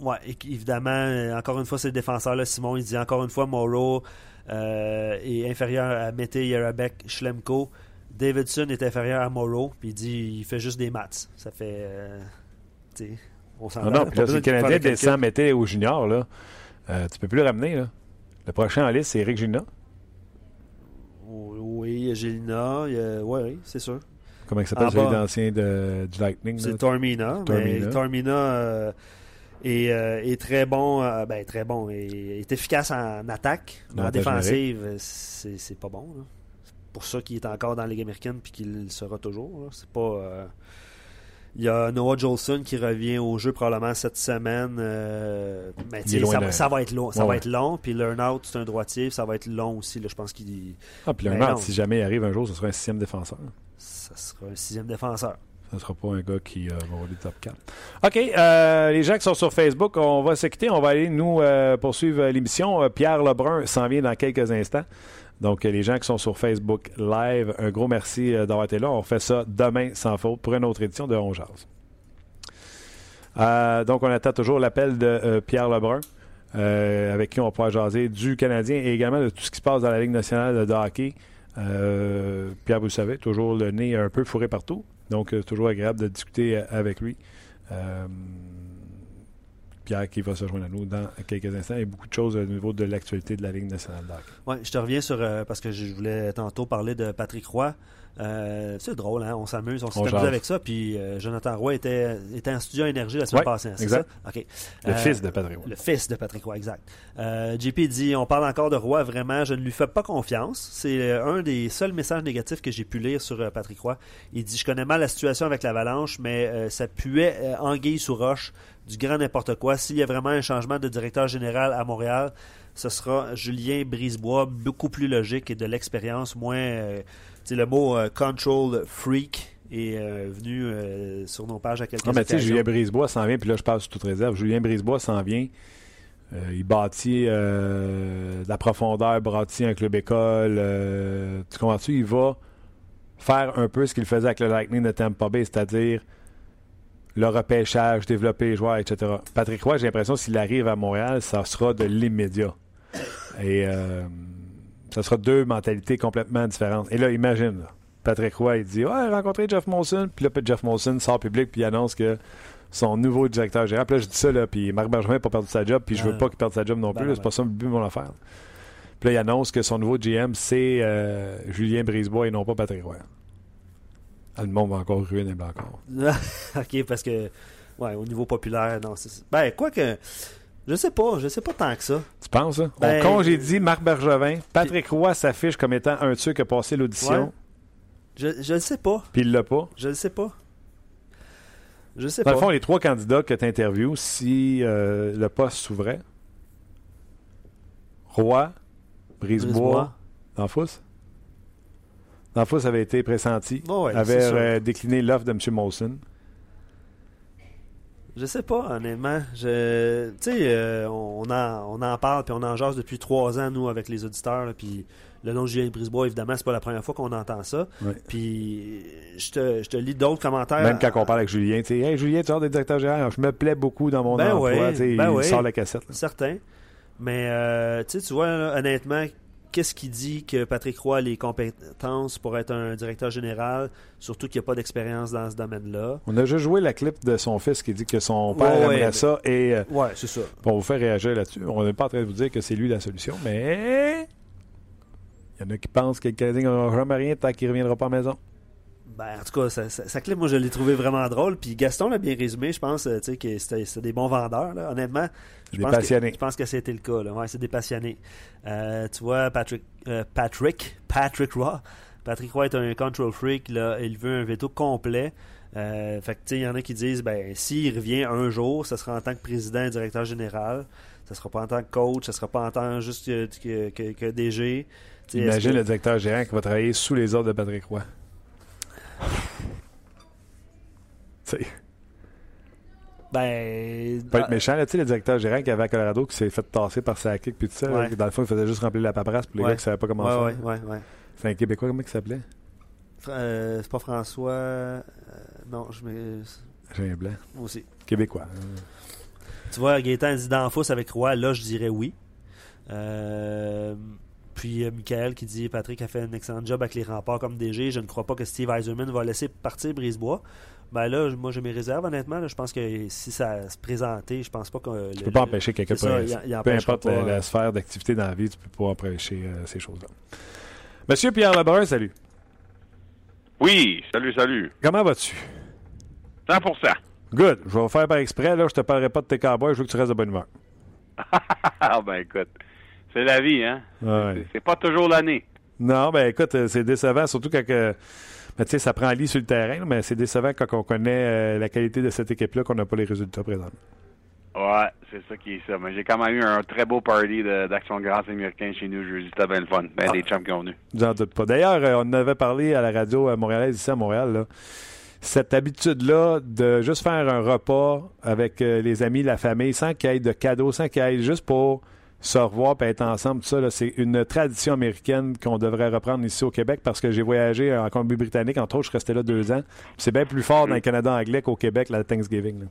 ouais, et- évidemment, euh, encore une fois, c'est le défenseur. Là, Simon, il dit encore une fois, Morrow euh, est inférieur à Mété, Yarabek, Schlemko. Davidson est inférieur à Morrow. Puis il dit il fait juste des maths. Ça fait. euh, tu sais, on s'en Non, non, puis là, si le Canadien descend, mettait au junior, là, euh, tu peux plus le ramener. Là. Le prochain en liste, c'est Eric Gina. Oui, Gélina. il y a- Ouais, oui, c'est sûr. Comment il s'appelle, En celui bas. d'ancien de, du Lightning? C'est Tormina. Tormina. Mais Tormina euh, est, euh, est très bon. euh, ben, très bon. et est efficace en attaque. En défensive, euh, c'est pas bon. C'est pour ça qu'il est encore dans la Ligue américaine puis qu'il le sera toujours. C'est pas. Euh, Il y a Noah Jolson qui revient au jeu probablement cette semaine. euh, mais est loin ça, de- ça va être long. Ça Ouais, va être long. Puis Learnout, c'est un droitier. Ça va être long aussi. là. Je pense qu'il Ah, puis Ben Leonard, non. si jamais il arrive un jour, ce sera un sixième défenseur. ça sera un sixième défenseur. Ce ne sera pas un gars qui euh, va rouler top 4. OK, euh, les gens qui sont sur Facebook, on va se quitter. On va aller, nous, euh, poursuivre l'émission. Euh, Pierre Lebrun s'en vient dans quelques instants. Donc, les gens qui sont sur Facebook Live, un gros merci euh, d'avoir été là. On fait ça demain, sans faute, pour une autre édition de On Jase. Euh, donc, on attend toujours l'appel de euh, Pierre Lebrun, avec qui on pouvoir jaser du Canadien et également de tout ce qui se passe dans la Ligue nationale de hockey. Pierre, vous le savez, toujours le nez un peu fourré partout. Donc, toujours agréable de discuter avec lui. Pierre qui va se joindre à nous dans quelques instants. A beaucoup de choses au niveau de l'actualité de la Ligue nationale de hockey. Ouais, je te reviens sur. euh, parce que je voulais tantôt parler de Patrick Roy. Euh, c'est drôle, hein? on s'amuse, on jase. avec ça. Puis euh, Jonathan Roy était, était en studio à Énergie la semaine Ouais, passée, hein, exact. ça? Le fils de Patrick Roy. Le fils de Patrick Roy, exact. JP dit On parle encore de Roy, vraiment, je ne lui fais pas confiance. C'est un des seuls messages négatifs que j'ai pu lire sur Patrick Roy. Il dit Je connais mal la situation avec l'Avalanche, mais ça puait anguille sous roche, du grand n'importe quoi. S'il y a vraiment un changement de directeur général à Montréal, ce sera Julien Brisebois, beaucoup plus logique et de l'expérience, moins. euh, tu sais, le mot euh, control freak est euh, venu euh, sur nos pages à quelques Non, mais tu sais. Julien Brisebois s'en vient, puis là, je passe sous toute réserve. Julien Brisebois s'en vient. Il bâtit de la profondeur, bâtit un club école. euh, tu comprends-tu? Il va faire un peu ce qu'il faisait avec le Lightning de Tampa Bay, c'est-à-dire le repêchage, développer les joueurs, etc. Patrick Roy, j'ai l'impression s'il arrive à Montréal, ça sera de l'immédiat. Et euh, ça sera deux mentalités complètement différentes. Et là, imagine, là, Patrick Roy, il dit Ouais, rencontrer Jeff Molson. Puis là, Jeff Molson sort public, puis il annonce que son nouveau directeur général. Puis là, je dis ça, là, puis Marc Bergevin n'a pas perdu sa job, puis je veux pas qu'il perde sa job non Ben plus. C'est pas ça le but de mon affaire. Puis là, il annonce que son nouveau GM, c'est euh, Julien Brisebois et non pas Patrick Roy. Le monde va encore ruiner les ok, parce que, ouais, au niveau populaire, non, c'est. Ben, quoi que. Je sais pas, je sais pas tant que ça. Tu penses, ça? Ben, On congédie Marc Bergevin. Patrick Roy s'affiche comme étant un tueur qui a passé l'audition, Ouais. Je, je le sais pas. puis il l'a pas. Je le sais pas. Je sais Dans pas. le fond, les trois candidats que tu interviews, si euh, le poste s'ouvrait, Roy, Brisebois, Brisebois. Danfous. Danfous avait été pressenti, Ouais, ouais, avait euh, décliné l'offre de M. Molson. Je sais pas, honnêtement. Je, tu sais, euh, on, en, on en parle puis on en jase depuis trois ans, nous, avec les auditeurs. Puis le nom de Julien Brisebois, évidemment, c'est pas la première fois qu'on entend ça. Ouais. Puis je te, je te lis d'autres commentaires. Même quand on parle avec Julien, tu sais, hey, Julien, tu sors des directeurs généraux, je me plais beaucoup dans mon Ben emploi. ouais, ben il ouais. sort la cassette. là. Certain. Mais, euh, tu vois, là, honnêtement, qu'est-ce qui dit que Patrick Roy a les compétences pour être un directeur général, surtout qu'il n'y a pas d'expérience dans ce domaine-là? On a juste joué la clip de son fils qui dit que son père Ouais, aimerait mais- ça et euh, Ouais, c'est ça. on vous fait réagir là-dessus. On n'est pas en train de vous dire que c'est lui la solution, mais il y en a qui pensent que le Canadien n'aura jamais rien tant qu'il ne reviendra pas à la maison. Ben, en tout cas, sa- sa clip, moi, je l'ai trouvé vraiment drôle. Puis Gaston l'a bien résumé. Je pense euh, tu sais, que c'était des bons vendeurs. Là. Honnêtement, je Des pense que- passionnés. je pense que c'était le cas. Là. Ouais, c'est des passionnés. Euh, tu vois, Patrick, euh, Patrick, Patrick Roy. Patrick Roy est un control freak. Là. Il veut un veto complet. Euh, fait que, tu sais, il y en a qui disent, ben, s'il revient un jour, ce sera en tant que président et directeur général. Ça sera pas en tant que coach. Ça sera pas en tant juste que, que, que- que DG. Imagine que- le directeur gérant qui va travailler sous les ordres de Patrick Roy. Tu sais, Ben. pas être méchant, là, tu sais, le directeur gérant qui avait à Colorado qui s'est fait tasser par sa kick puis tout ça. là, dans le fond, il faisait juste remplir la paperasse pour les Ouais. gars qui savaient pas comment Ouais, faire. ouais, ouais, ouais. C'est un Québécois, comment il s'appelait? Euh, c'est pas François. euh, non, je me. J'ai un blanc. Moi aussi. Québécois. Tu vois, Gaétan dit d'Enfous avec Roy. Là, je dirais oui. Euh, puis euh, Michael qui dit Patrick a fait un excellent job avec les remparts comme DG. Je ne crois pas que Steve Eiserman va laisser partir Brisebois. Ben là, moi j'ai mes réserves honnêtement. là. je pense que si ça se présentait, je pense pas que. Tu peux pas empêcher quelqu'un de Peu importe la, pas, la euh, sphère d'activité dans la vie, tu peux pas empêcher euh, ces choses-là. Monsieur Pierre Lebrun, salut. Oui, salut, salut. Comment vas-tu? 100% Good. Je vais faire par exprès. Là, je te parlerai pas de tes cowboys. Je veux que tu restes de bonne humeur. Ah ben écoute, c'est la vie, hein? Ouais. C'est- pas toujours l'année. Non, ben écoute, euh, c'est décevant, surtout quand que, tu sais, ça prend lit sur le terrain, là, mais c'est décevant quand on connaît euh, la qualité de cette équipe-là qu'on n'a pas les résultats présents. Ouais, c'est ça qui est ça. Mais j'ai quand même eu un très beau party d'action grâce américain chez nous jeudi. C'était bien le fun. Ben, Ah. des chums qui ont venu. J'en doute pas. D'ailleurs, euh, on en avait parlé à la radio euh, montréalaise ici à Montréal. là. Cette habitude-là de juste faire un repas avec les amis, la famille, sans qu'il y ait de cadeaux, sans qu'il y ait juste pour se revoir et être ensemble, tout ça, c'est une tradition américaine qu'on devrait reprendre ici au Québec parce que j'ai voyagé en Colombie-Britannique, entre autres, je restais là deux ans. C'est bien plus fort dans le Canada anglais qu'au Québec, la Thanksgiving. là.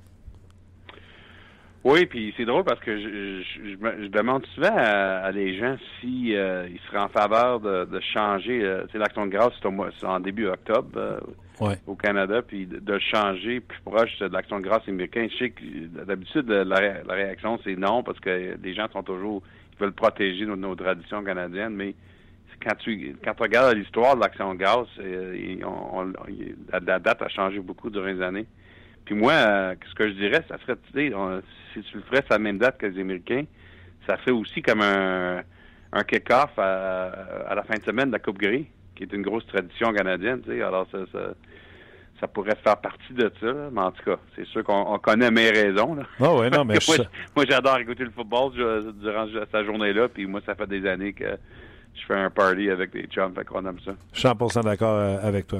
Oui, puis c'est drôle parce que je, je, je je demande souvent à, à les gens si euh, ils seraient en faveur de, de changer. euh, tu sais, l'action de grâce, c'est au mois- c'est en début octobre euh, Ouais. au Canada, puis de, de le changer plus proche de l'action de grâce américaine. Je sais que d'habitude, la, ré- la réaction, c'est non, parce que les gens sont toujours, ils veulent protéger nos, nos traditions canadiennes, mais quand tu quand tu regardes l'histoire de l'action de grâce, euh, on- on- la, la date a changé beaucoup durant les années. Puis moi, euh, ce que je dirais, ça serait, tu sais, si tu le ferais sur la même date que les Américains, ça fait aussi comme un, un kick-off à, à la fin de semaine de la Coupe Grey, qui est une grosse tradition canadienne, tu sais. Alors, ça, ça, ça pourrait faire partie de ça, là. mais en tout cas, c'est sûr qu'on on connaît mes raisons, là. Ah ouais, non, mais moi, j'adore écouter le football je- durant cette journée-là, puis moi, ça fait des années que je fais un party avec des chums, fait qu'on aime ça. Je suis 100% d'accord euh, avec toi.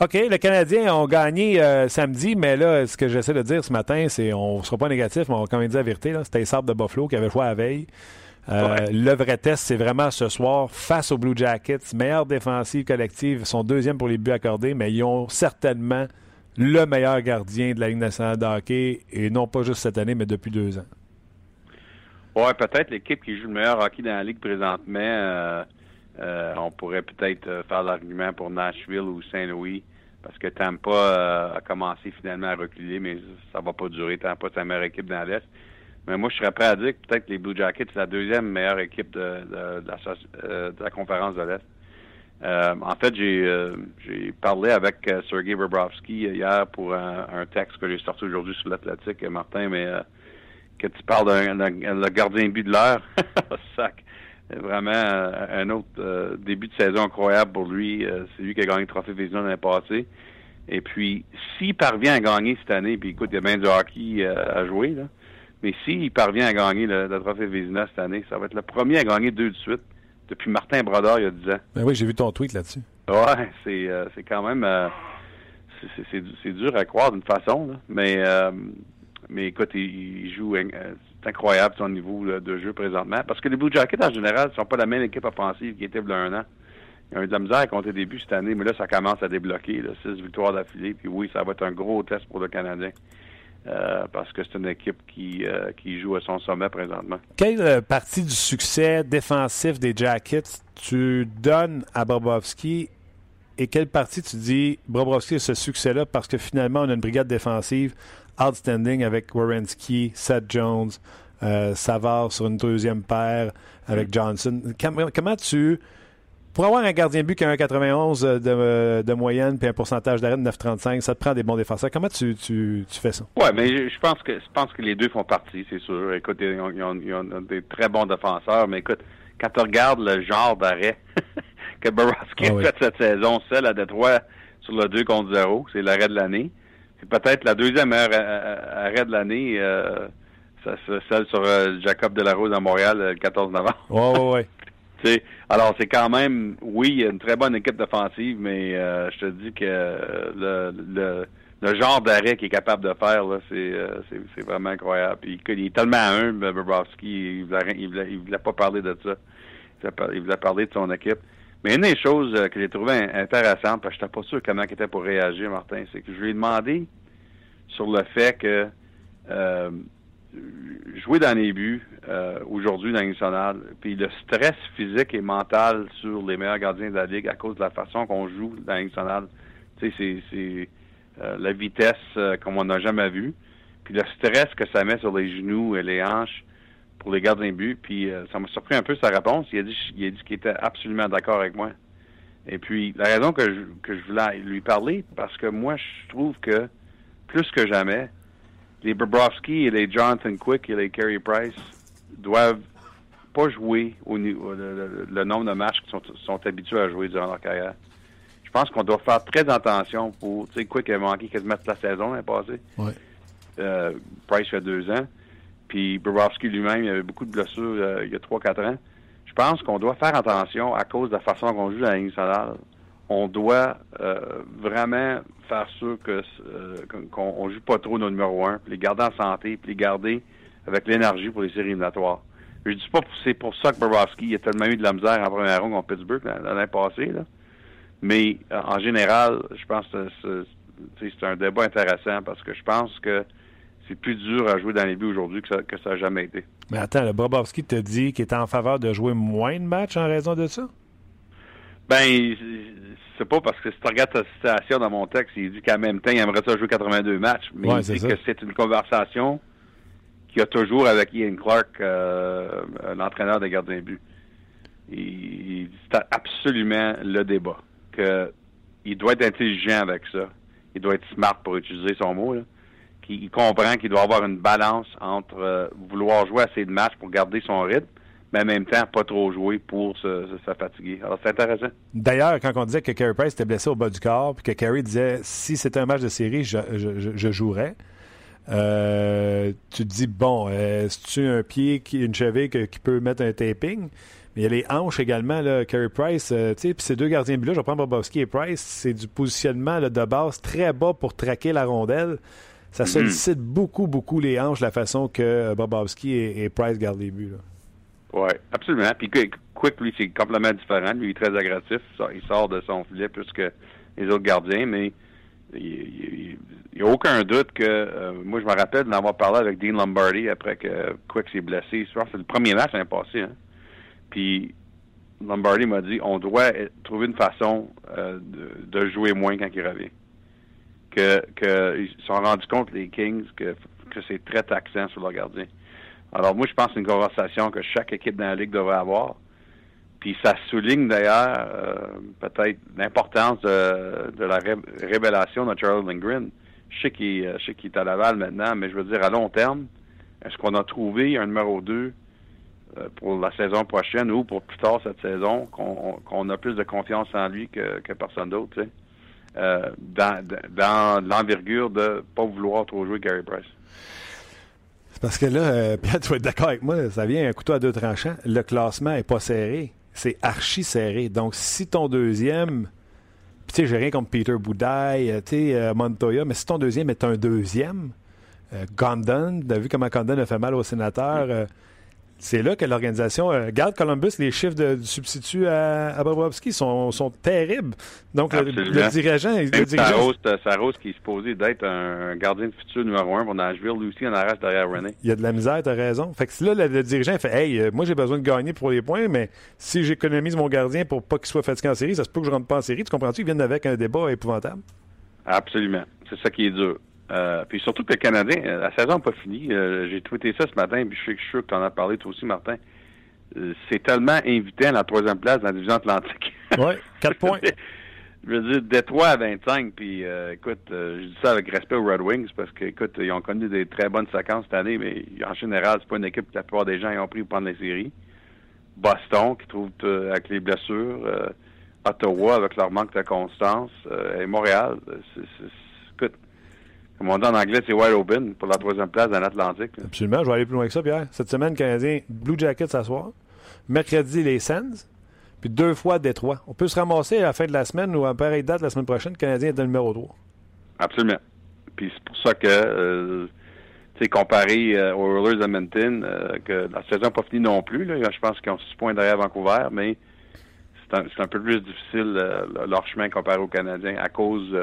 OK, les Canadiens ont gagné euh, samedi, mais là, ce que j'essaie de dire ce matin, c'est on ne sera pas négatif, mais on va quand même dire la vérité. C'était les Sabres de Buffalo qui avaient joué la veille. Euh, Ouais. Le vrai test, c'est vraiment ce soir face aux Blue Jackets. Meilleure défensive collective, sont deuxième pour les buts accordés, mais ils ont certainement le meilleur gardien de la Ligue nationale de hockey, et non pas juste cette année, mais depuis deux ans. Ouais, peut-être l'équipe qui joue le meilleur hockey dans la ligue présentement. euh, Euh, on pourrait peut-être euh, faire l'argument pour Nashville ou Saint-Louis parce que Tampa a commencé finalement à reculer, mais ça va pas durer. Tampa, c'est la meilleure équipe dans l'Est. Mais moi, je serais prêt à dire que peut-être les Blue Jackets, c'est la deuxième meilleure équipe de, la, de la conférence de l'Est. En fait, j'ai euh, parlé avec euh, Sergei Bobrovsky hier pour un, un texte que j'ai sorti aujourd'hui sur l'Atlantique, Martin, mais que tu parles d'un gardien but de l'heure. Sac. Vraiment euh, un autre euh, début de saison incroyable pour lui. Euh, c'est lui qui a gagné le trophée Vézina l'année passée. Et puis, s'il parvient à gagner cette année, puis écoute, il y a bien du hockey à jouer, là. Mais s'il parvient à gagner le, le trophée Vézina cette année, ça va être le premier à gagner deux de suite depuis Martin Brodeur il y a 10 ans. Ben oui, j'ai vu ton tweet là-dessus. Ouais, c'est euh, c'est quand même euh, c'est- dur à croire d'une façon, là. mais euh, mais écoute, il, il joue euh, c'est incroyable son niveau de jeu présentement parce que les Blue Jackets en général sont pas la même équipe offensive qui était il y a un an. Ils ont eu de la misère à compter début cette année, mais là ça commence à débloquer, six victoires d'affilée, puis oui, ça va être un gros test pour le Canadien. euh, parce que c'est une équipe qui, euh, qui joue à son sommet présentement. Quelle partie du succès défensif des Jackets tu donnes à Bobrovski et quelle partie tu dis Bobrovski a ce succès-là parce que finalement on a une brigade défensive outstanding avec Wierenski, Seth Jones, euh, Savard sur une deuxième paire avec Johnson. Com- comment tu pour avoir un gardien but qui a un 91 de, de moyenne puis un pourcentage d'arrêt de 9,35, ça te prend des bons défenseurs. Comment tu, tu, tu fais ça? Ouais, mais je je pense que je pense que les deux font partie, c'est sûr. Écoute, ils ont, ils ont- ils ont des très bons défenseurs, mais écoute, quand tu regardes le genre d'arrêt que Borowski Ah a oui. fait cette saison, seul à Détroit sur le 2 contre 0, c'est l'arrêt de l'année. C'est peut-être la deuxième meilleure a- a- arrêt de l'année, euh, celle sur euh, Jacob Delarose à Montréal euh, le 14 novembre. Ouais, ouais, ouais. Alors c'est quand même, oui, il y a une très bonne équipe défensive, mais euh, je te dis que euh, le, le, le genre d'arrêt qu'il est capable de faire, là, c'est, euh, vraiment incroyable. Puis, il, est tellement humble, Bobrovski, il voulait, il, voulait, pas parler de ça. Il voulait, il voulait parler de son équipe. Mais une des choses euh, que j'ai trouvé in- intéressante, parce que j'étais pas sûr comment il était pour réagir, Martin, c'est que je lui ai demandé sur le fait que euh, jouer dans les buts euh, aujourd'hui dans nationale, puis le stress physique et mental sur les meilleurs gardiens de la Ligue à cause de la façon qu'on joue dans nationale, tu sais, c'est, euh, la vitesse euh, comme on n'a jamais vu, puis le stress que ça met sur les genoux et les hanches pour les gardiens de but, puis euh, ça m'a surpris un peu sa réponse. Il a dit, il a dit qu'il était absolument d'accord avec moi. Et puis, la raison que je, que je voulais lui parler, parce que moi, je trouve que plus que jamais, les Bobrovski et les Jonathan Quick et les Carey Price doivent pas jouer au, niveau- le, le- le nombre de matchs qu'ils sont, sont habitués à jouer durant leur carrière. Je pense qu'on doit faire très attention pour, tu sais, Quick a manqué quasiment toute la saison l'année passée. Ouais. Euh, Price fait deux ans. Puis Bobrovski lui-même, il avait beaucoup de blessures euh, il y a trois, quatre ans. Je pense qu'on doit faire attention à cause de la façon qu'on joue dans la Ligue nationale. On doit euh, vraiment faire sûr que euh, qu'on- on joue pas trop nos numéro un, puis les garder en santé, puis les garder avec l'énergie pour les séries éliminatoires. Je dis pas que c'est pour ça que Bobrovski a tellement eu de la misère en première ronde contre Pittsburgh l'année passée, là. Mais euh, en général, je pense que c'est un débat intéressant parce que je pense que c'est plus dur à jouer dans les buts aujourd'hui que ça, que ça a jamais été. Mais attends, le Bobrovski te dit qu'il est en faveur de jouer moins de matchs en raison de ça? Ben, c'est pas parce que si tu regardes sa citation dans mon texte, il dit qu'en même temps, il aimerait ça jouer 82 matchs. Mais Ouais, il c'est dit ça. que c'est une conversation qu'il a toujours avec Ian Clark, euh, l'entraîneur des gardiens de but. Il, dit absolument le débat. Que il doit être intelligent avec ça. Il doit être smart pour utiliser son mot. Là. Qu'il il comprend qu'il doit avoir une balance entre euh, vouloir jouer assez de matchs pour garder son rythme, mais en même temps pas trop jouer pour se, fatiguer. Alors c'est intéressant. D'ailleurs, quand on disait que Carey Price était blessé au bas du corps, puis que Carey disait si c'était un match de série, je, jouerais. euh, tu te dis, bon, euh, c'est-tu un pied, qui, une cheville qui peut mettre un taping? Mais il y a les hanches également, là, Carey Price, euh, tu sais, puis ces deux gardiens de but-là, je reprends Bobovski et Price, c'est du positionnement de base très bas pour traquer la rondelle. Ça Mhm. sollicite beaucoup, beaucoup les hanches, la façon que euh, Bobovski et, et Price gardent les buts. Oui, absolument. Puis Quick, Quick, lui, c'est complètement différent. Lui, il est très agressif. Il sort de son filet plus que les autres gardiens, mais il n'y a aucun doute que euh, moi, je me rappelle d'en avoir parlé avec Dean Lombardi après que Quick s'est blessé. C'est le premier match l'année passé. Hein. Puis Lombardi m'a dit on doit trouver une façon euh, de, de, jouer moins quand il revient. Que, que ils se sont rendus compte, les Kings, que, que c'est très taxant sur leur gardien. Alors moi, je pense que c'est une conversation que chaque équipe dans la Ligue devrait avoir. Puis ça souligne d'ailleurs euh, peut-être l'importance de, la révélation de Charles Lindgren. Je sais qu'il est à Laval maintenant, mais je veux dire, à long terme, est-ce qu'on a trouvé un numéro 2 euh, pour la saison prochaine ou pour plus tard cette saison, qu'on a plus de confiance en lui que, personne d'autre, euh, dans, dans l'envergure de pas vouloir trop jouer Gary Price. C'est parce que là, euh, Pierre, tu vas être d'accord avec moi, ça vient un couteau à deux tranchants. Le classement est pas serré. C'est archi serré. Donc, si ton deuxième. tu sais, j'ai rien contre Peter Boudaille, tu sais, Montoya, mais si ton deuxième est un deuxième, Gondon, tu as vu comment Condon a fait mal au sénateur c'est là que l'organisation euh, garde Columbus. Les chiffres de, du substitut à, à Bobrovski sont, sont, terribles. Donc, le, dirigeant. Le dirigeant Saros, qui est supposé d'être un gardien de futur numéro un pour Nashville, lui aussi en arrache derrière René. Il y a de la misère, tu as raison. Fait que là, le, dirigeant fait Hey, euh, moi, j'ai besoin de gagner pour les points, mais si j'économise mon gardien pour pas qu'il soit fatigué en série, ça se peut que je rentre pas en série. Tu comprends-tu? Ils viennent avec un débat épouvantable. Absolument. C'est ça qui est dur. Euh, puis surtout que le Canadien, euh, la saison n'a pas fini. Euh, j'ai tweeté ça ce matin, puis je suis sûr que tu en as parlé toi aussi, Martin. c'est tellement invité à la troisième place dans la division Atlantique. Oui, quatre points. je veux dire, Détroit à 25, puis écoute, je dis ça avec respect aux Red Wings parce que, écoute, ils ont connu des très bonnes séquences cette année, mais en général, c'est pas une équipe que la plupart des gens ont pris pour prendre les séries. Boston, qui trouve avec les blessures, Ottawa avec leur manque de constance, et Montréal. c'est, comme on dit en anglais, c'est wide open pour la troisième place dans l'Atlantique. Absolument. Je vais aller plus loin que ça, Pierre. Cette semaine, Canadien, Blue Jackets à soir. Mercredi, les Sens. Puis deux fois Détroit. On peut se ramasser à la fin de la semaine ou à pareille date la semaine prochaine. Le Canadien est dans le numéro 3. Absolument. Puis c'est pour ça que, euh, tu sais, comparé euh, aux Oilers Edmonton, euh, que la saison n'a pas fini non plus. Là. Je pense qu'ils ont 6 points derrière Vancouver, mais c'est un, un, peu plus difficile leur chemin comparé aux Canadiens à cause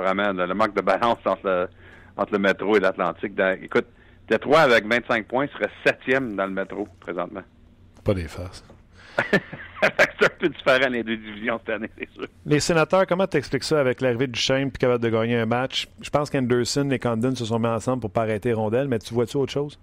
vraiment le manque de balance entre le, entre le métro et l'Atlantique. Écoute, Détroit avec 25 points serait septième dans le métro présentement. Pas des faces. c'est un peu différent les deux divisions cette année, c'est sûr. Les sénateurs, comment t'expliques ça avec l'arrivée du Shane puis capable de gagner un match? Je pense qu'Anderson et Condon se sont mis ensemble pour pas arrêter Rondelle, mais tu vois-tu autre chose?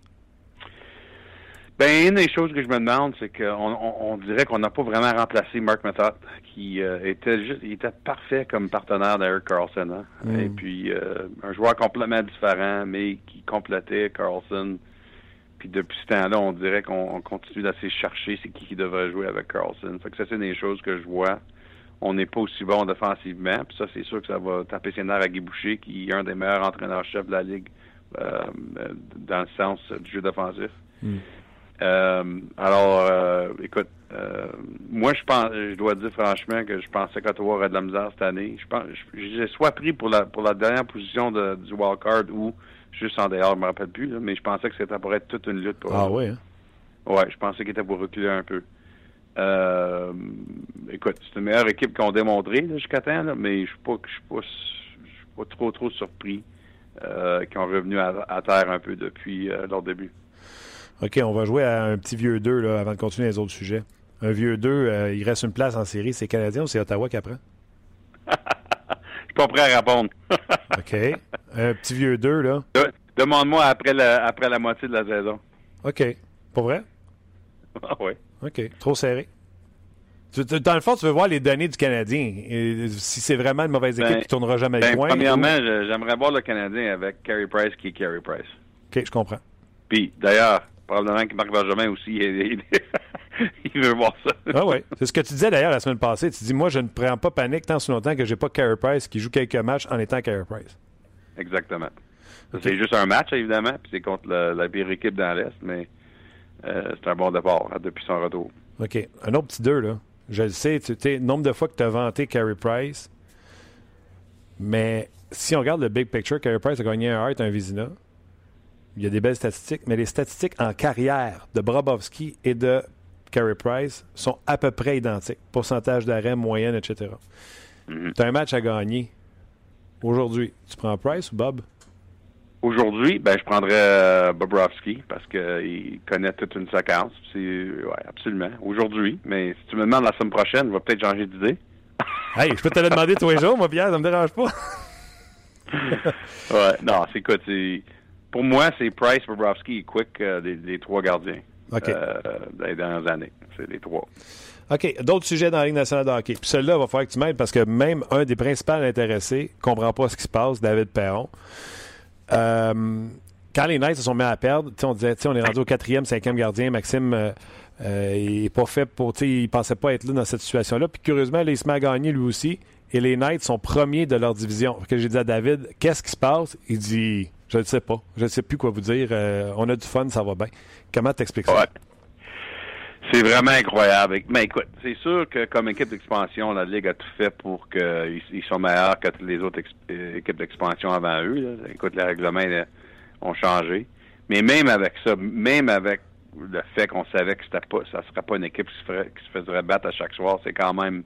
Ben, une des choses que je me demande, c'est qu'on on, dirait qu'on n'a pas vraiment remplacé Mark Method, qui euh, était juste, il était parfait comme partenaire d'Eric Carlson. Hein? Mm. Et puis, euh, un joueur complètement différent, mais qui complétait Carlson. Puis depuis ce temps-là, on dirait qu'on continue d'assez chercher c'est qui qui devrait jouer avec Carlson. Fait que ça, c'est des choses que je vois. On n'est pas aussi bon défensivement. Puis ça, c'est sûr que ça va taper ses nerfs à Guy Boucher, qui est un des meilleurs entraîneurs-chefs de la Ligue euh, dans le sens du jeu défensif. Mm. Euh, alors, euh, écoute, euh, moi, je pense, je dois dire franchement que je pensais qu'Ottawa aurait de la misère cette année. Je pense, j'ai soit pris pour la pour la dernière position de, du wildcard ou juste en dehors, je me rappelle plus, mais je pensais que c'était pour être toute une lutte pour. Ah oui. Hein? Ouais, je pensais qu'il était pour reculer un peu. Euh, écoute, c'est une meilleure équipe qu'on démontré jusqu'à temps, mais je suis pas, je suis pas, je suis pas trop trop surpris euh, qu'ils ont revenu à, à, terre un peu depuis leur début. OK, on va jouer à un petit vieux 2 là, avant de continuer les autres sujets. Un vieux 2, euh, il reste une place en série. C'est Canadien ou c'est Ottawa qui apprend? Je suis pas prêt à répondre. OK. Un petit vieux 2, là. Demande-moi après la, après la moitié de la saison. OK. Pour vrai? Ah oui. OK. Trop serré. Dans le fond, tu veux voir les données du Canadien. Et si c'est vraiment une mauvaise équipe ben, qui ne tournera jamais ben, le coin. Premièrement, j'aimerais voir le Canadien avec Carey Price qui est Carey Price. OK, je comprends. Puis, d'ailleurs, probablement que Marc Benjamin aussi, il, veut voir ça. ah oui. C'est ce que tu disais d'ailleurs la semaine passée. Tu dis, moi, je ne prends pas panique tant si longtemps que j'ai pas Carey Price qui joue quelques matchs en étant Carey Price. Exactement. C'est juste un match, évidemment, puis c'est contre la pire équipe dans l'Est, mais euh, c'est un bon départ hein, depuis son retour. OK. Un autre petit deux, là. Je le sais, tu sais, nombre de fois que tu as vanté Carey Price, mais si on regarde le big picture, Carey Price a gagné un Hart, un Vizina il y a des belles statistiques, mais les statistiques en carrière de Brabowski et de Carey Price sont à peu près identiques. Pourcentage d'arrêt, moyenne, etc. Mm-hmm. Tu as un match à gagner. Aujourd'hui, tu prends Price ou Bob? Aujourd'hui, ben, je prendrais euh, Bobrovski parce qu'il connaît toute une séquence. C'est, ouais, absolument. Aujourd'hui. Mais si tu me demandes la semaine prochaine, je vais peut-être changer d'idée. Hey, je peux te le demander tous les jours, moi, Pierre, ça me dérange pas. ouais, non, c'est quoi, c'est, pour moi, c'est Price, Bobrovski et Quick, euh, les, les trois gardiens. Euh, des dernières années. C'est les trois. OK. D'autres sujets dans la Ligue nationale de hockey. Puis celui-là, il va falloir que tu m'aides parce que même un des principaux intéressés ne comprend pas ce qui se passe, David Perron. Euh, quand les Knights se sont mis à perdre, on disait, on est rendu au quatrième, cinquième gardien. Maxime, euh, il n'est pas fait pour, il pensait pas être là dans cette situation-là. Puis curieusement, là, il se met à gagner lui aussi. Et les Knights sont premiers de leur division. Que j'ai dit à David, qu'est-ce qui se passe? Il dit, je ne sais pas. Je ne sais plus quoi vous dire. Euh, on a du fun, ça va bien. Comment t'expliques ça? C'est vraiment incroyable. Mais écoute, c'est sûr que comme équipe d'expansion, la Ligue a tout fait pour qu'ils ils soient meilleurs que toutes les autres euh, équipes d'expansion avant eux. Écoute, les règlements ont changé. Mais même avec ça, même avec le fait qu'on savait que c'était pas, ça serait pas une équipe qui se, ferait, qui se faisait battre à chaque soir, c'est quand même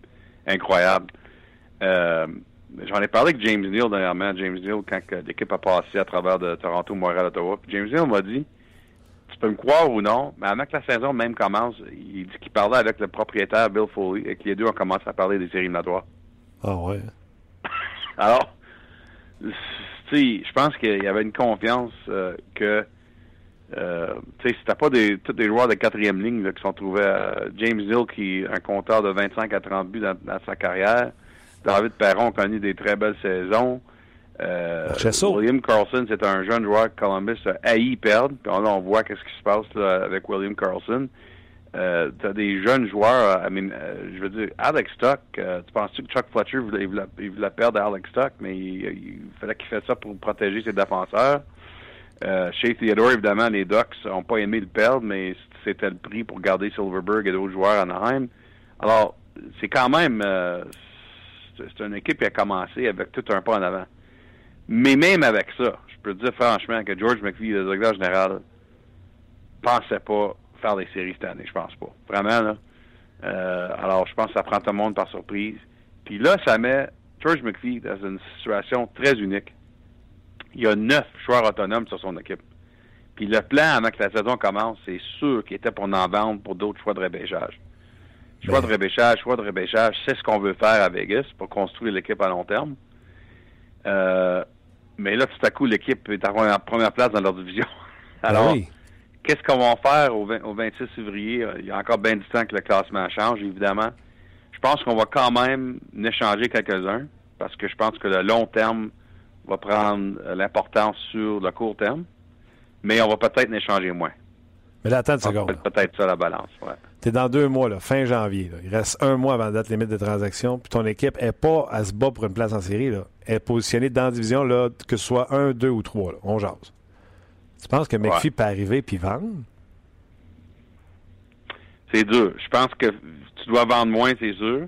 incroyable. Euh, J'en ai parlé avec James Neal dernièrement. James Neal, quand l'équipe a passé à travers de Toronto, Montréal, Ottawa. Puis James Neal m'a dit tu peux me croire ou non, mais avant que la saison même commence, il dit qu'il parlait avec le propriétaire Bill Foley et que les deux ont commencé à parler des séries éliminatoires. Ah ouais. Alors, tu sais, je pense qu'il y avait une confiance euh, que, euh, tu sais, c'était pas des, tous des joueurs de quatrième ligne là, qui sont trouvés. à- James Hill, qui est un compteur de 25 à 30 buts dans, dans sa carrière. David Perron a connu des très belles saisons. Euh. William Carlson, c'est un jeune joueur que Columbus a haï perdre. Puis là, on voit qu'est-ce qui se passe là, avec William Carlson. Euh, t'as des jeunes joueurs, euh, I mean, euh, je veux dire, Alex Stock, euh, tu penses-tu que Chuck Fletcher voulait, il voulait, il voulait perdre Alex Stock, mais il, il fallait qu'il fasse ça pour protéger ses défenseurs. Euh, chez Theodore, évidemment, les Ducks n'ont pas aimé le perdre, mais c'était le prix pour garder Silverberg et d'autres joueurs à Anaheim. Alors, c'est quand même, euh, c'est une équipe qui a commencé avec tout un pas en avant. Mais même avec ça, je peux te dire franchement que George McPhee, le directeur général, pensait pas faire des séries cette année, je pense pas. Vraiment, là. Euh, alors, je pense que ça prend tout le monde par surprise. Puis là, ça met George McPhee dans une situation très unique. Il y a neuf joueurs autonomes sur son équipe. Puis le plan avant que la saison commence, c'est sûr qu'il était pour en vendre pour d'autres choix de repêchage. Choix de repêchage, choix de repêchage, c'est ce qu'on veut faire à Vegas pour construire l'équipe à long terme. Euh, mais là, tout à coup, l'équipe est en première- première place dans leur division. Alors, Ben oui. qu'est-ce qu'on va faire au, 20 au 26 février? Il y a encore bien du temps que le classement change, évidemment. Je pense qu'on va quand même échanger quelques-uns parce que je pense que le long terme va prendre l'importance sur le court terme, mais on va peut-être échanger moins. Mais là, attends une seconde. peut-être ça la balance. Ouais. Tu es dans deux mois, là, fin janvier. là. Il reste un mois avant la date limite de transaction. Puis ton équipe n'est pas à se battre pour une place en série. Là. Elle est positionnée dans la division, là, que ce soit un, deux ou trois. Là. On jase. Tu penses que McPhee Ouais. peut arriver puis vendre? C'est dur. Je pense que tu dois vendre moins, c'est sûr.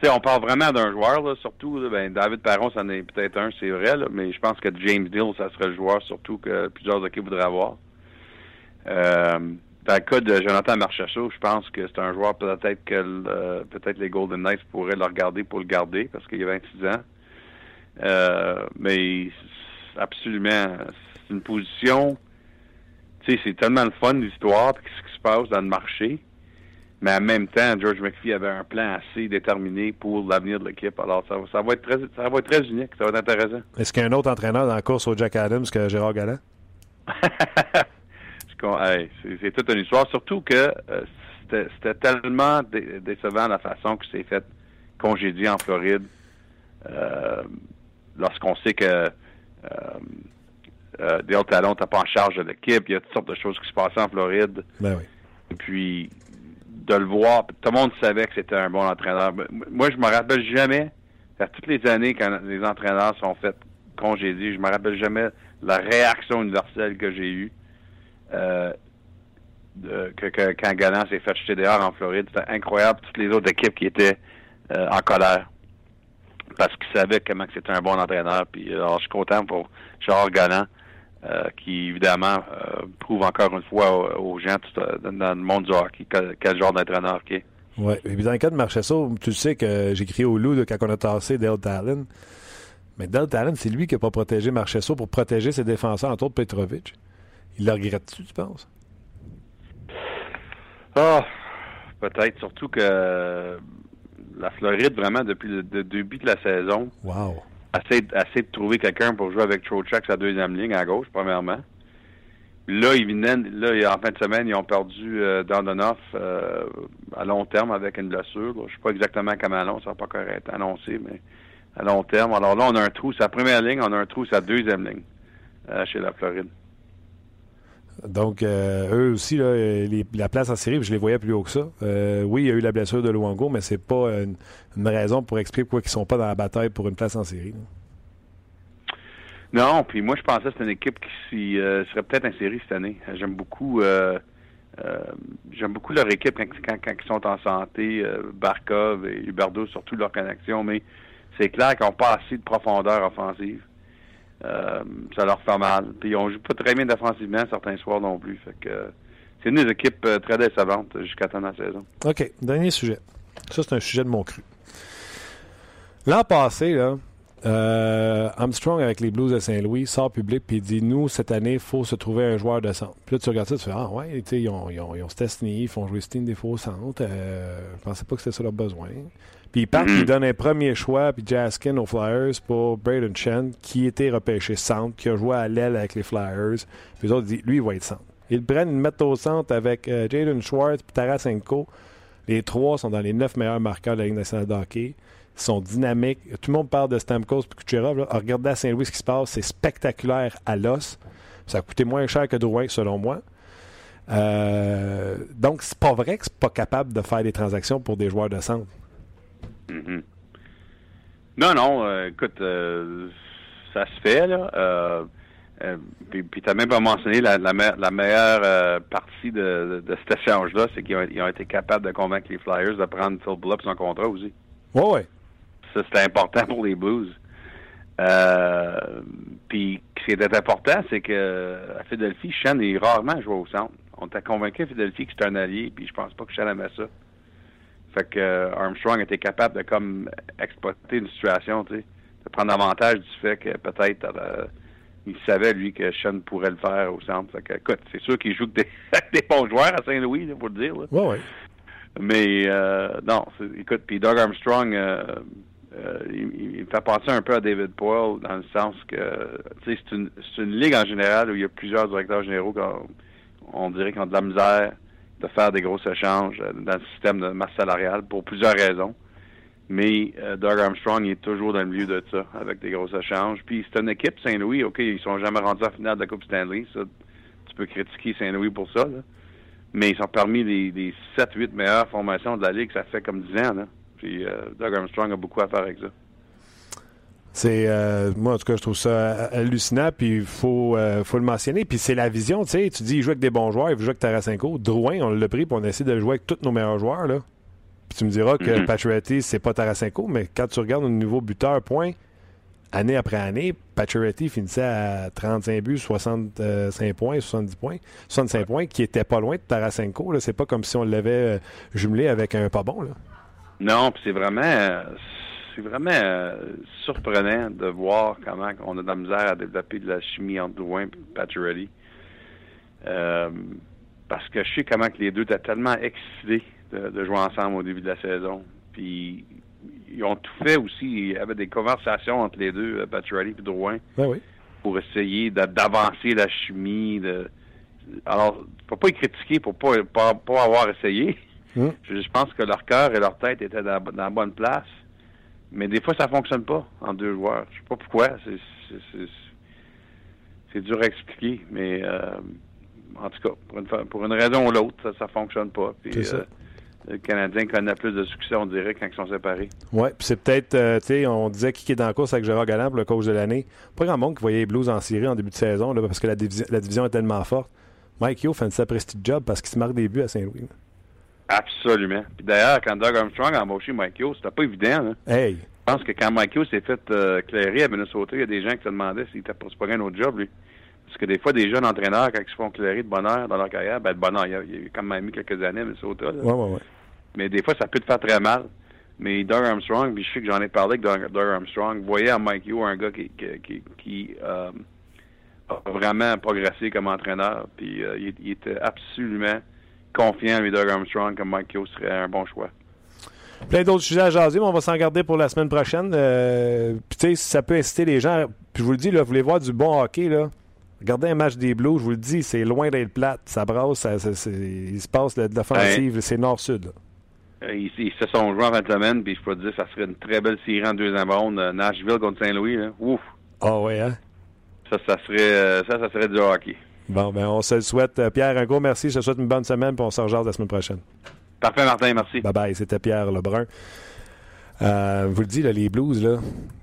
Tu sais, on parle vraiment d'un joueur, là, surtout. là, ben, David Perron, c'en est peut-être un, c'est vrai, là, mais je pense que James Deal, ça serait le joueur surtout que plusieurs équipes voudraient avoir. Euh, dans le cas de Jonathan Marchessault, je pense que c'est un joueur peut-être que le- euh, peut-être les Golden Knights pourraient le regarder pour le garder parce qu'il a 26 ans. Euh, mais absolument, c'est une position. Tu sais, c'est tellement le fun l'histoire, puis ce qui se passe dans le marché. Mais en même temps, George McPhee avait un plan assez déterminé pour l'avenir de l'équipe. Alors, ça, va- ça va être très, ça va être très unique. Ça va être intéressant. Est-ce qu'il y a un autre entraîneur dans la course au Jack Adams que Gérard Galland? Hey, c'est toute une histoire. Surtout que euh, c'était tellement dé- décevant la façon que c'est fait congédier en Floride. euh, Lorsqu'on sait que euh, euh, Dale Talon n'était pas en charge de l'équipe, il y a toutes sortes de choses qui se passaient en Floride. Ben oui. Et puis, de le voir, tout le monde savait que c'était un bon entraîneur. Moi, je me rappelle jamais, à toutes les années quand les entraîneurs sont faits congédier, je me rappelle jamais la réaction universelle que j'ai eue. Euh, de- que, quand Galland s'est fait jeter dehors en Floride. C'était incroyable, toutes les autres équipes qui étaient euh, en colère. Parce qu'ils savaient comment c'était un bon entraîneur. Puis alors, je suis content pour Charles Galland, euh, qui évidemment euh, prouve encore une fois aux, gens euh, dans, le monde du hockey quel, genre d'entraîneur qu'il est. Ouais. Et puis dans le cas de Marchesso, tu sais que j'ai crié au loup là, quand on a tassé Dale Talon. Mais Del Talon, c'est lui qui n'a pas protégé Marchesso pour protéger ses défenseurs, entre autres Petrovic. Il le regrette-tu, tu penses? Ah, peut-être. Surtout que la Floride, vraiment, depuis le, le début de la saison, Wow. essaie, essaie de trouver quelqu'un pour jouer avec Trocheck sa deuxième ligne à gauche, premièrement. Là, ils viennent, là, en fin de semaine, ils ont perdu euh, Dondonoff euh, à long terme avec une blessure. Je sais pas exactement comment long, ça n'a pas encore été annoncé, mais à long terme. Alors là, on a un trou, sa première ligne, on a un trou, sa deuxième ligne euh, chez la Floride. Donc, euh, eux aussi, la place en série, je les voyais plus haut que ça. Euh, oui, il y a eu la blessure de Luango, mais c'est pas une, raison pour expliquer pourquoi ils sont pas dans la bataille pour une place en série. Non, puis moi je pensais que c'était une équipe qui euh, serait peut-être en série cette année. J'aime beaucoup j'aime beaucoup leur équipe quand, ils sont en santé, Barkov et Huberdo, surtout leur connexion, mais c'est clair qu'ils n'ont pas assez de profondeur offensive. Euh, ça leur fait mal. Puis on joue pas très bien défensivement certains soirs non plus. Fait que euh, c'est une des équipes euh, très décevantes jusqu'à temps de la saison. OK, dernier sujet. Ça, c'est un sujet de mon cru. L'an passé, là, euh, Armstrong avec les Blues de Saint-Louis sort public puis dit Nous, cette année, il faut se trouver un joueur de centre. Puis là, tu regardes ça, tu fais Ah, ouais, ils ont, ils ont, ils ont Stastny, ils font jouer Steen des faux centres. Euh, je pensais pas que c'était ça leur besoin. Puis ils partent, Mhm. ils donnent un premier choix, puis Jaskin aux Flyers pour Braden Chen, qui était repêché centre, qui a joué à l'aile avec les Flyers. Puis les autres disent Lui, il va être centre. Ils le prennent, ils le mettent au centre avec euh, Jaden Schwartz puis Tarasenko. Les trois sont dans les neuf meilleurs marqueurs de la Ligue nationale de hockey. Sont dynamiques. Tout le monde parle de Stamkos et Kucherov. là. Regardez à Saint-Louis ce qui se passe. C'est spectaculaire à l'os. Ça a coûté moins cher que Drouin, selon moi. Euh, donc, c'est pas vrai que c'est pas capable de faire des transactions pour des joueurs de centre. Mhm. Non, non, euh, écoute, euh, ça se fait, là. Euh, puis puis t'as même pas mentionné la, la, me- la meilleure partie de, cet échange-là, c'est qu'ils ont, été capables de convaincre les Flyers de prendre Phil Bullock son contrat aussi. Ouais, ouais. Ça, c'était important pour les Blues. Euh, puis, ce qui était important, c'est que à Philadelphie, Shen est rarement joué au centre. On t'a convaincu à Philadelphie que c'était un allié, puis je pense pas que Shen aimait ça. Fait que euh, Armstrong était capable de comme exploiter une situation, tu sais, de prendre avantage du fait que peut-être euh, il savait lui que Shen pourrait le faire au centre. Fait que écoute, c'est sûr qu'il joue que des, des bons joueurs à Saint-Louis, pour le dire. là. Ouais, ouais. Mais euh, non, écoute, puis Doug Armstrong, euh, il, me fait penser un peu à David Poyle dans le sens que, c'est une, une ligue en général où il y a plusieurs directeurs généraux qui ont- on dirait qu'ils ont de la misère de faire des gros échanges euh, dans le système de masse salariale pour plusieurs raisons. Mais euh, Doug Armstrong est toujours dans le milieu de ça, avec des gros échanges. Puis c'est une équipe, Saint-Louis, OK, ils sont jamais rendus en finale de la Coupe Stanley. Ça, tu peux critiquer Saint-Louis pour ça, là. Mais ils sont parmi les, les 7-8 meilleures formations de la Ligue, ça fait comme 10 ans. Puis euh, Doug Armstrong a beaucoup à faire avec ça. C'est euh, moi en tout cas je trouve ça euh, hallucinant. Puis il faut euh, faut le mentionner. Puis c'est la vision tu sais. Tu dis il joue avec des bons joueurs il joue avec Tarasenko. Drouin on l'a pris puis on a essayé de le jouer avec tous nos meilleurs joueurs là. Puis tu me diras que. Pacioretty c'est pas Tarasenko mais quand tu regardes au niveau buteur point année après année Pacioretty finissait à 35 buts 65 points 70 points 65 points qui était pas loin de Tarasenko là. C'est pas comme si on l'avait jumelé avec un pas bon là Non, puis c'est vraiment euh, c'est vraiment euh, surprenant de voir comment on a de la misère à développer de la chimie entre Drouin et Pacioretty. Euh, parce que je sais comment que les deux étaient tellement excités de, de jouer ensemble au début de la saison. Puis ils ont tout fait aussi. Il y avait des conversations entre les deux, Pacioretty et Drouin, ben oui pour essayer d'avancer la chimie. De... Alors, faut pas y critiquer pour pas, pas, pas avoir essayé. Mm. Je, je pense que leur cœur et leur tête étaient dans, dans la bonne place. Mais des fois, ça fonctionne pas en deux joueurs. Je sais pas pourquoi. C'est, dur à expliquer. Mais euh, en tout cas, pour une, fa- pour une raison ou l'autre, ça, ça fonctionne pas. Puis, ça. euh, le Canadien connaît plus de succès, on dirait, quand ils sont séparés. Oui, puis c'est peut-être, euh, tu sais, on disait qui est dans la course avec Gérard Galland pour le coach de l'année. Pas grand monde qui voyait les Blues en série en début de saison, là, parce que la, division- la division est tellement forte. Mike Yo fait une sapristi job parce qu'il se marque des buts à Saint-Louis. Absolument. Puis d'ailleurs, quand Doug Armstrong a embauché Mike Hughes, c'était pas évident. Hein. Hey! Je pense que quand Mike Hughes s'est fait euh, clairer à Minnesota, il y a des gens qui se demandaient s'il était pas pogner un autre job, lui. Parce que des fois, des jeunes entraîneurs, quand ils se font clairer de bonheur dans leur carrière, ben de bonheur, il y a, il y a quand même eu quelques années à Minnesota. là. Ouais, ouais, ouais. Mais des fois, ça peut te faire très mal. Mais Doug Armstrong, puis je sais que j'en ai parlé avec Doug, Doug Armstrong, voyait à Mike Hugh un gars qui, qui, qui, qui, euh, a vraiment progressé comme entraîneur. Puis euh, il, il était absolument confiant, lui, Doug Armstrong, que Mike Hugh serait un bon choix. Plein d'autres sujets à jaser, mais on va s'en garder pour la semaine prochaine. Euh, puis tu sais, ça peut inciter les gens. Puis je vous le dis, là, vous voulez voir du bon hockey, là. Regardez un match des Blues, je vous le dis, c'est loin d'être plate. Ça brasse, ça, ça- il se passe de, l'offensive, c'est nord-sud. Euh, ils, ils se sont joués en fin de semaine, puis je peux te dire, ça serait une très belle série en deuxième ronde. euh, Nashville contre Saint-Louis, là. Ouf! Ah ouais, hein? Ça, ça serait, ça, ça serait du hockey. Bon, ben on se le souhaite. Euh, Pierre, un gros merci. Je te souhaite une bonne semaine, puis on se rejoint la semaine prochaine. Parfait, Martin, merci. Bye bye, c'était Pierre Lebrun. Euh, je vous le dis, là, les Blues, là,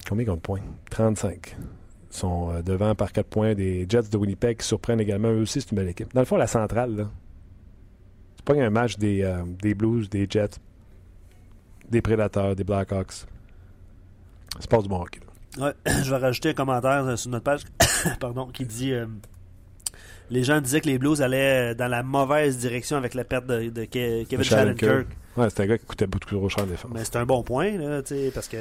combien ils ont de points? 35. Ils sont euh, devant par 4 points des Jets de Winnipeg qui surprennent également. Eux aussi, c'est une belle équipe. Dans le fond, la centrale, là, c'est pas un match des, euh, des Blues, des Jets, des Prédateurs, des Blackhawks. C'est pas du bon hockey. là. Ouais, je vais rajouter un commentaire sur notre page pardon, qui dit euh, Les gens disaient que les Blues allaient euh, dans la mauvaise direction avec la perte de, de Ke- Kevin Shattenkirk. Ouais, c'est un gars qui coûtait beaucoup trop cher en défense. Mais c'est un bon point, là, parce que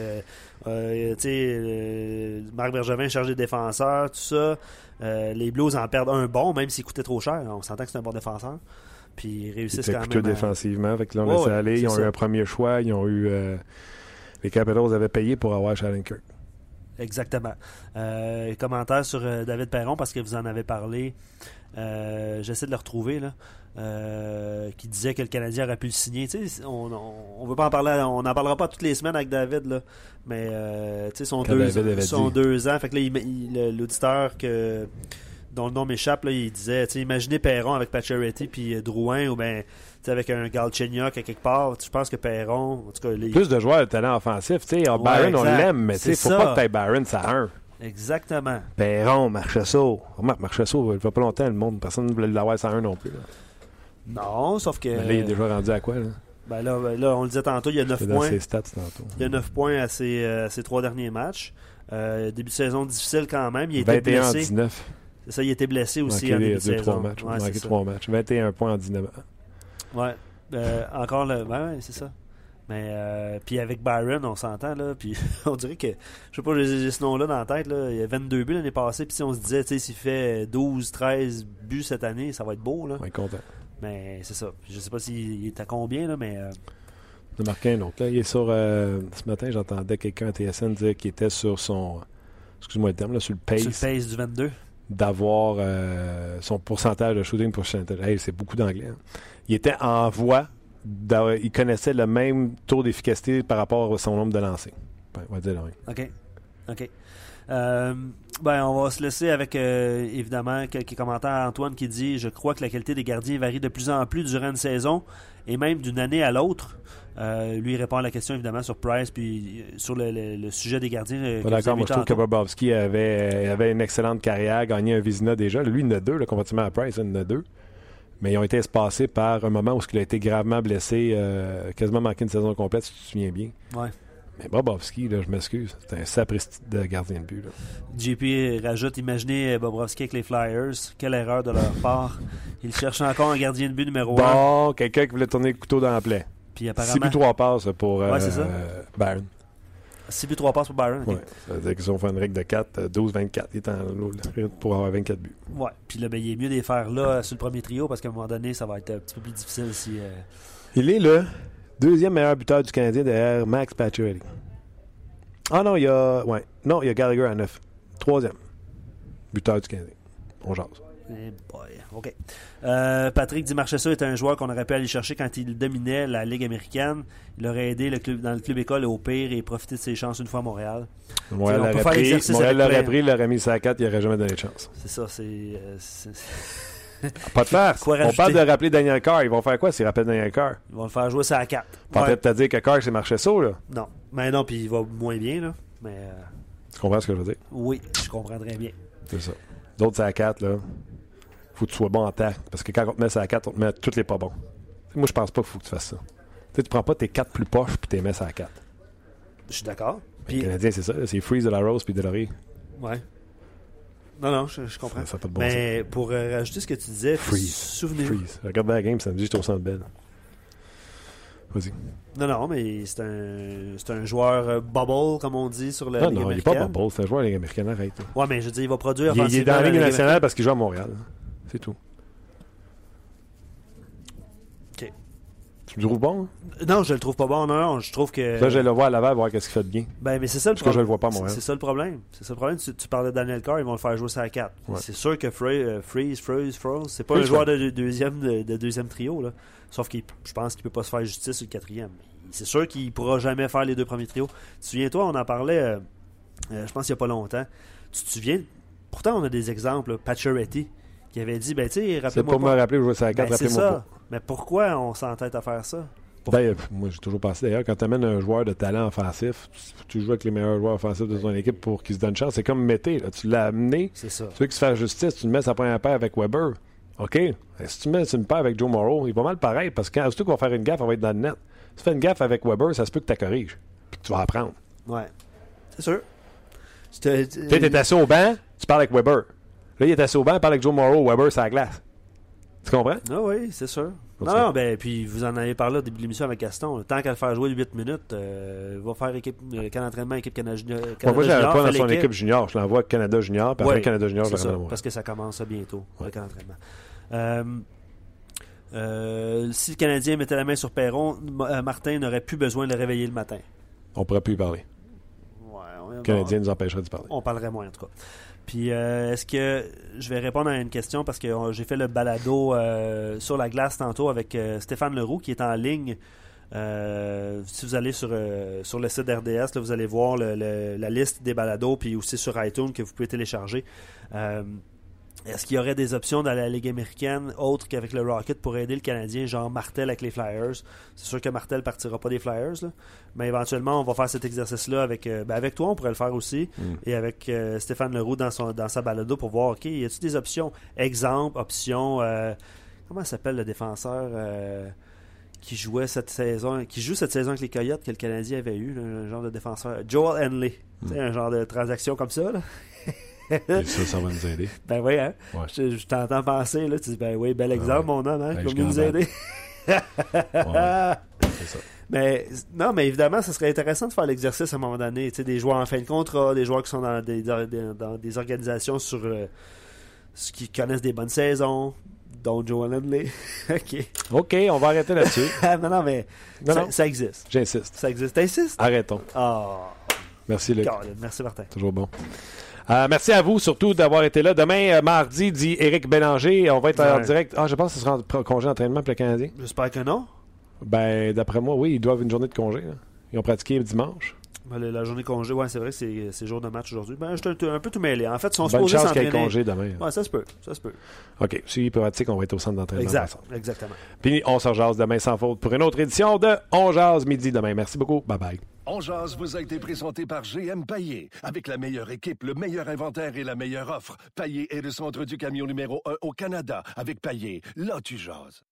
euh, euh, Marc Bergevin charge des défenseurs, tout ça. Euh, les Blues en perdent un bon, même s'il coûtait trop cher. On s'entend que c'est un bon défenseur. Puis ils réussissent quand même. à- défensivement. Fait que là, on Ouais, laissait ouais, aller. Ils ont eu un premier choix. Ils ont eu. les Capitals avaient payé pour avoir Shattenkirk. Exactement. Euh, commentaire sur David Perron parce que vous en avez parlé. Euh, J'essaie de le retrouver là. Euh, qui disait que le Canadien aurait pu le signer. Tu sais, on, on, on veut pas en parler, on n'en parlera pas toutes les semaines avec David là. Mais euh, tu sais, son Quand deux, son deux ans. Fait que là, l'auditeur que dont le nom m'échappe là, il disait, tu imaginez Perron avec Pacioretty puis euh, Drouin ou ben avec un Galchenyuk à quelque part. Je pense que Perron, en tout cas, les- Plus de joueurs de talent offensif. Tu sais, ah, Ouais, Byron, on l'aime, mais tu sais, faut ça. pas que tu Byron, ça a un. Exactement. Perron, Marchessault. Remarque, Marchessault, il fait pas longtemps, le monde, personne ne voulait l'avoir ça un non plus. Là. Non, sauf que Mais là, il est déjà rendu à quoi, là? Ben là, ben là, on le disait tantôt, il y a 9 C'est dans points. ses stats tantôt. Il y a 9 points à ses, euh, ses trois derniers matchs. Euh, début de saison difficile quand même. Il a été 21 en blessé. 19. C'est ça, il a été blessé aussi en début les de deux, trois saison. matchs. Ouais, Manqué c'est ça. trois matchs. 21 points en 19. Ouais. Euh, encore le. Ouais, ouais, c'est ça. Mais euh, puis avec Byron, on s'entend là, puis on dirait que je sais pas, j'ai ce nom-là dans la tête là, il y a 22 buts l'année passée, puis si on se disait tu sais s'il fait 12 13 buts cette année, ça va être beau là. On est content. Mais c'est ça. Je sais pas s'il est à combien là, mais euh, De un autre. Là, il est sur. euh, ce matin, j'entendais quelqu'un à TSN dire qu'il était sur son. Excuse-moi le terme, là, sur le pace. sur le pace du 22. d'avoir euh, son pourcentage de shooting percentage. Hey, c'est beaucoup d'anglais. hein. Il était en voie. Il connaissait le même taux d'efficacité par rapport à son nombre de lancers. Ben, on va dire oui. OK. OK. Euh, ben, on va se laisser avec, euh, évidemment, quelques commentaires. Antoine qui dit Je crois que la qualité des gardiens varie de plus en plus durant une saison et même d'une année à l'autre. Euh, lui, répond à la question, évidemment, sur Price puis euh, sur le, le- le sujet des gardiens. vous d'accord, moi je trouve que. Bobrovski avait, avait une excellente carrière, gagné un Vizina déjà. Lui, il en a deux, là, comparativement à Price, il en a deux. Mais ils ont été espacés par un moment où il a été gravement blessé, euh, quasiment manqué une saison complète, si tu te souviens bien. Ouais. Mais Bobrovski, là, je m'excuse, c'est un sapristi de gardien de but. là. JP rajoute Imaginez euh, Bobrovski avec les Flyers. Quelle erreur de leur part. Ils cherchent encore un gardien de but numéro 1. Bon, quelqu'un qui voulait tourner le couteau dans la plaie. Puis 6 apparemment, buts 3 passes pour Ouais, euh, Byron. 6 buts 3 passes pour Byron. ok? Ouais. Ça veut dire qu'ils ont fait une règle de 4, euh, 12-24. Il est en l'autre pour avoir 24 buts. Ouais. Puis là, ben, il est mieux de les faire là sur le premier trio parce qu'à un moment donné, ça va être un petit peu plus difficile si. euh, Il est le deuxième meilleur buteur du Canadien derrière Max Pacioretty. Ah non, il y a. Ouais. Non, il y a Gallagher à 9. Troisième buteur du Canadien. On jase. Eh boy, OK. Euh, Patrick Di Marchessault est un joueur qu'on aurait pu aller chercher quand il dominait la Ligue américaine. Il aurait aidé le club, dans le club école au pire et profité de ses chances une fois à Montréal. Montréal l'aurait faire pris, Montréal pris, l'aurait mis à 4, il n'aurait jamais donné de chance. C'est ça, c'est. euh, Pas de. Quoi On rajouter? parle de rappeler Daniel Carr. Ils vont faire quoi s'ils rappellent Daniel Carr? Ils vont le faire jouer ça à 4. Pas peut-être te dire que Carr, c'est Marchesso, là. Non. Mais non, puis il va moins bien, là. Mais euh, Tu comprends ce que je veux dire? oui, je comprends très bien. C'est ça. D'autres, c'est à 4, là. Faut que tu sois bon en temps. Parce que quand on te met ça à 4, on te met tous les pas bons. Moi, je pense pas qu'il faut que tu fasses ça. Tu sais, tu prends pas tes 4 plus poches puis tu les mets ça à 4. Je suis d'accord. Les Canadiens, c'est ça. C'est Freeze de la Rose puis de Laurier. ouais. Non, non, je, je comprends. Ça, ça a pas de bon Mais pour euh, rajouter ce que tu disais, Freeze. souvenez-vous. Freeze. Regarde la game samedi, j'étais au centre belle. Vas-y. Non, non, mais c'est un, c'est un joueur euh, bubble, comme on dit sur la Non, Ligue non, il n'est pas bubble. C'est un joueur de Ligue américaine. Arrête. Ouais, mais je dire, il va produire Il, est- il est dans la Ligue nationale parce qu'il joue à Montréal. C'est tout. Ok. Tu le trouves bon? hein? Non, je le trouve pas bon. Non, non, je trouve que. Là, je vais le voir à Laval, voir qu'est-ce qu'il fait de bien. Ben, mais c'est ça le Parce que je problème. le vois pas à Montréal. C'est ça le problème. C'est ça le problème. Tu, tu parlais de Daniel Carr, ils vont le faire jouer ça à 4. Ouais. C'est sûr que Frey- euh, Freeze, Freeze, Froze, c'est pas Freeze, un joueur de, de deuxième, de, de deuxième trio. Là. Sauf que je pense qu'il peut pas se faire justice sur le quatrième. C'est sûr qu'il pourra jamais faire les deux premiers trios. Tu te souviens-toi, on en parlait, euh, euh, je pense il y a pas longtemps. Tu te souviens, pourtant on a des exemples. là. Pacioretty, qui avait dit, ben tu sais, C'est rappelez-moi pour pas. me rappeler que je à 4, Ben, c'est rappelez-moi ça. pas. Mais pourquoi on s'entête à faire ça? Ben, euh, moi, j'ai toujours pensé d'ailleurs, quand tu amènes un joueur de talent offensif, tu, tu joues avec les meilleurs joueurs offensifs de ton équipe pour qu'ils se donnent chance. C'est comme Mété, là. tu l'as amené, C'est ça. tu veux qu'il se fasse justice, tu le mets sa première paire avec Weber. OK. Ben, Si tu mets une paire avec Joe Morrow, il va mal pareil, parce que quand surtout qu'on va faire une gaffe, on va être dans le net. Si tu fais une gaffe avec Weber, ça se peut que tu corriges, puis que tu vas apprendre. Ouais. C'est sûr. Tu sais, t'es assis au banc, tu parles avec Weber. Là, il au banc, il parle avec Joe Morrow, Weber, c'est la glace. Tu comprends? Ah oui, c'est sûr. Non, non, ben, puis vous en avez parlé au début de l'émission avec Gaston. Tant qu'à le faire jouer 8 minutes, euh, va faire équipe, euh, camp d'entraînement, équipe Canada, Junior- Moi, moi, je pas dans son équipe junior. Je l'envoie Canada Junior, puis Ouais, après Canada Junior, je ça, parce que ça commence bientôt, Ouais. le camp d'entraînement. Euh, euh, si le Canadien mettait la main sur Perron, euh, Martin n'aurait plus besoin de le réveiller le matin. On pourrait plus y parler. Ouais, on- Le Canadien nous empêcherait d'y parler. On parlerait moins, en tout cas. Puis, euh, est-ce que je vais répondre à une question parce que euh, j'ai fait le balado euh, sur la glace tantôt avec euh, Stéphane Leroux qui est en ligne. Euh, si vous allez sur, sur le site d'RDS, vous allez voir le- le- la liste des balados, puis aussi sur iTunes que vous pouvez télécharger. Est-ce qu'il y aurait des options dans la Ligue américaine autres qu'avec le Rocket pour aider le Canadien, genre Martel avec les Flyers? C'est sûr que Martel partira pas des Flyers, là, mais éventuellement, on va faire cet exercice-là avec, euh, ben, avec toi, on pourrait le faire aussi, Mm. et avec euh, Stéphane Leroux dans, son, dans sa balado pour voir, OK, y a-t-il des options? Exemple, option, euh, comment s'appelle le défenseur qui jouait cette saison, qui joue cette saison avec les Coyotes que le Canadien avait eu, là, un genre de défenseur Joel Henley. Sais, Un genre de transaction comme ça, là. Et ça, ça va nous aider? Ben oui, hein? Ouais. Je, je t'entends penser, là. Tu dis, ben oui, bel exemple, ouais. mon homme, hein? Ben, Comme je nous aider. Ouais, c'est ça. Mais non, mais évidemment, ce serait intéressant de faire l'exercice à un moment donné. Tu sais, des joueurs en fin de contrat, des joueurs qui sont dans des, dans, dans des organisations sur euh, ce qui connaissent des bonnes saisons, dont Joel Henley. ok. OK, on va arrêter là-dessus. Non, non, mais Non, ça, non. ça existe. J'insiste. Ça existe. T'insistes? Arrêtons. Ah, Merci, Luc. Merci Martin. Toujours bon. Euh, merci à vous surtout d'avoir été là. Demain, euh, mardi, dit Éric Bélanger. On va être en direct. Ah, je pense que ce sera en congé d'entraînement pour le Canadien. J'espère que non. Ben, d'après moi, oui, ils doivent une journée de congé. là. Ils ont pratiqué dimanche. Ben, la, la journée de congé, ouais, c'est vrai que c'est c'est jour de match aujourd'hui. Ben, je suis un, un peu tout mêlé. En fait, ils sont Bonne supposés chance qu'il y ait s'entraîner. congé demain. Ouais, ça se peut. Ça se peut. OK, s'ils pratiquent, on va être au centre d'entraînement. Exact. Exactement. Puis on se jase demain sans faute pour une autre édition de On jase midi demain. Merci beaucoup. Bye bye. On jase vous a été présenté par GM Paillé. Avec la meilleure équipe, le meilleur inventaire et la meilleure offre. Paillé est le centre du camion numéro 1 au Canada. Avec Paillé, là tu jases.